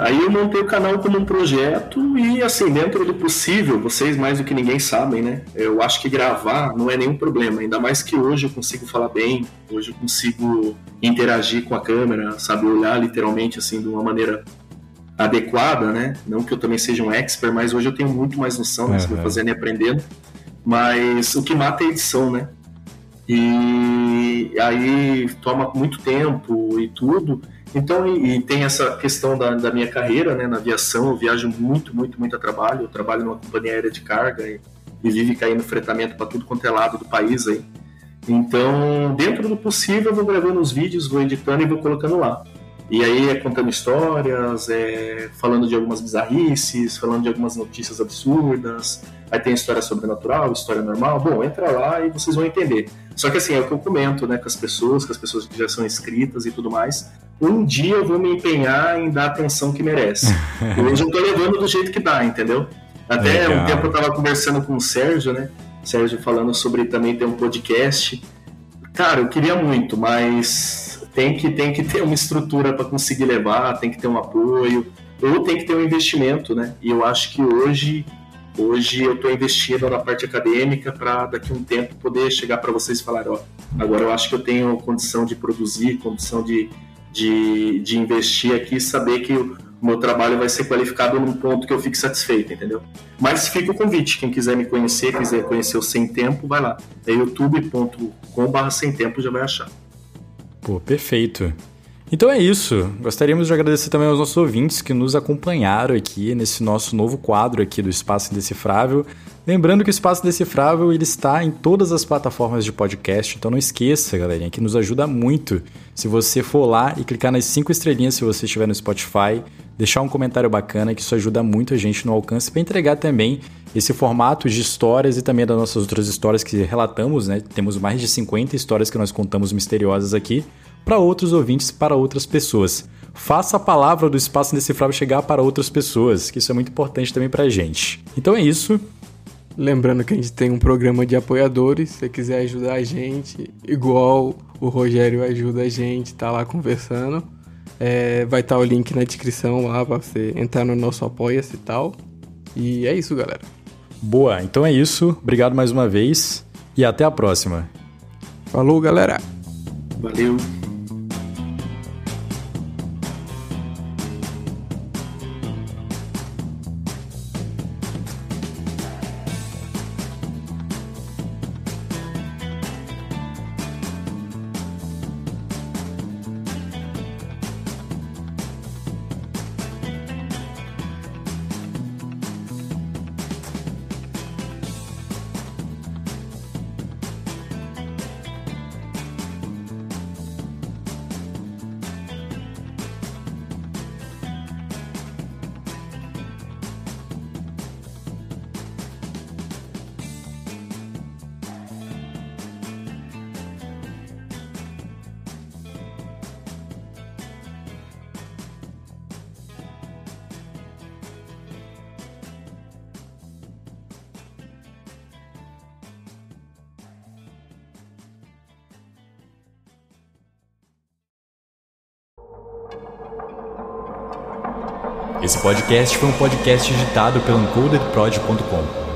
Aí eu montei o canal como um projeto e, assim, dentro do possível, vocês mais do que ninguém sabem, né? Eu acho que gravar não é nenhum problema, ainda mais que hoje eu consigo falar bem, hoje eu consigo interagir com a câmera, sabe? Olhar literalmente, assim, de uma maneira adequada, né? Não que eu também seja um expert, mas hoje eu tenho muito mais noção, né? Uhum. fazendo e aprendendo. Mas o que mata é a edição, né? E aí toma muito tempo e tudo. Então, e, e tem essa questão da, da minha carreira, né? Na aviação, eu viajo muito, muito, muito a trabalho. Eu trabalho numa companhia aérea de carga e, e vive caindo fretamento para tudo quanto é lado do país aí. Então, dentro do possível, eu vou gravando os vídeos, vou editando e vou colocando lá. E aí é contando histórias, é falando de algumas bizarrices, falando de algumas notícias absurdas. Aí tem história sobrenatural, história normal. Bom, entra lá e vocês vão entender. Só que assim, é o que eu comento, né, com as pessoas, com as pessoas que já são inscritas e tudo mais. Um dia eu vou me empenhar em dar a atenção que merece. Hoje eu tô levando do jeito que dá, entendeu? Até Legal. um tempo eu tava conversando com o Sérgio, né? Sérgio falando sobre também ter um podcast. Cara, eu queria muito, mas tem que, tem que ter uma estrutura para conseguir levar, tem que ter um apoio, ou tem que ter um investimento, né? E eu acho que hoje, hoje eu estou investindo na parte acadêmica para daqui a um tempo poder chegar para vocês e falar, ó, agora eu acho que eu tenho condição de produzir, condição de, de, de investir aqui e saber que o meu trabalho vai ser qualificado num ponto que eu fique satisfeito, entendeu? Mas fica o convite, quem quiser me conhecer, quiser conhecer o Sem Tempo, vai lá. É youtube.com.br sem tempo já vai achar. Pô, perfeito. Então é isso. Gostaríamos de agradecer também aos nossos ouvintes que nos acompanharam aqui nesse nosso novo quadro aqui do Espaço Indecifrável. Lembrando que o Espaço Indecifrável ele está em todas as plataformas de podcast, então não esqueça, galerinha, que nos ajuda muito se você for lá e clicar nas cinco estrelinhas se você estiver no Spotify, deixar um comentário bacana, que isso ajuda muito a gente no alcance para entregar também esse formato de histórias e também das nossas outras histórias que relatamos, né? Temos mais de 50 histórias que nós contamos misteriosas aqui para outros ouvintes, para outras pessoas. Faça a palavra do Espaço Indecifrável chegar para outras pessoas, que isso é muito importante também para a gente. Então é isso. Lembrando que a gente tem um programa de apoiadores. Se você quiser ajudar a gente, igual o Rogério ajuda a gente, tá lá conversando. É, vai estar o link na descrição lá pra você entrar no nosso Apoia-se e tal. E é isso, galera. Boa, então é isso. Obrigado mais uma vez e até a próxima. Falou, galera! Valeu! Podcast foi um podcast editado pelo encodedprod.com.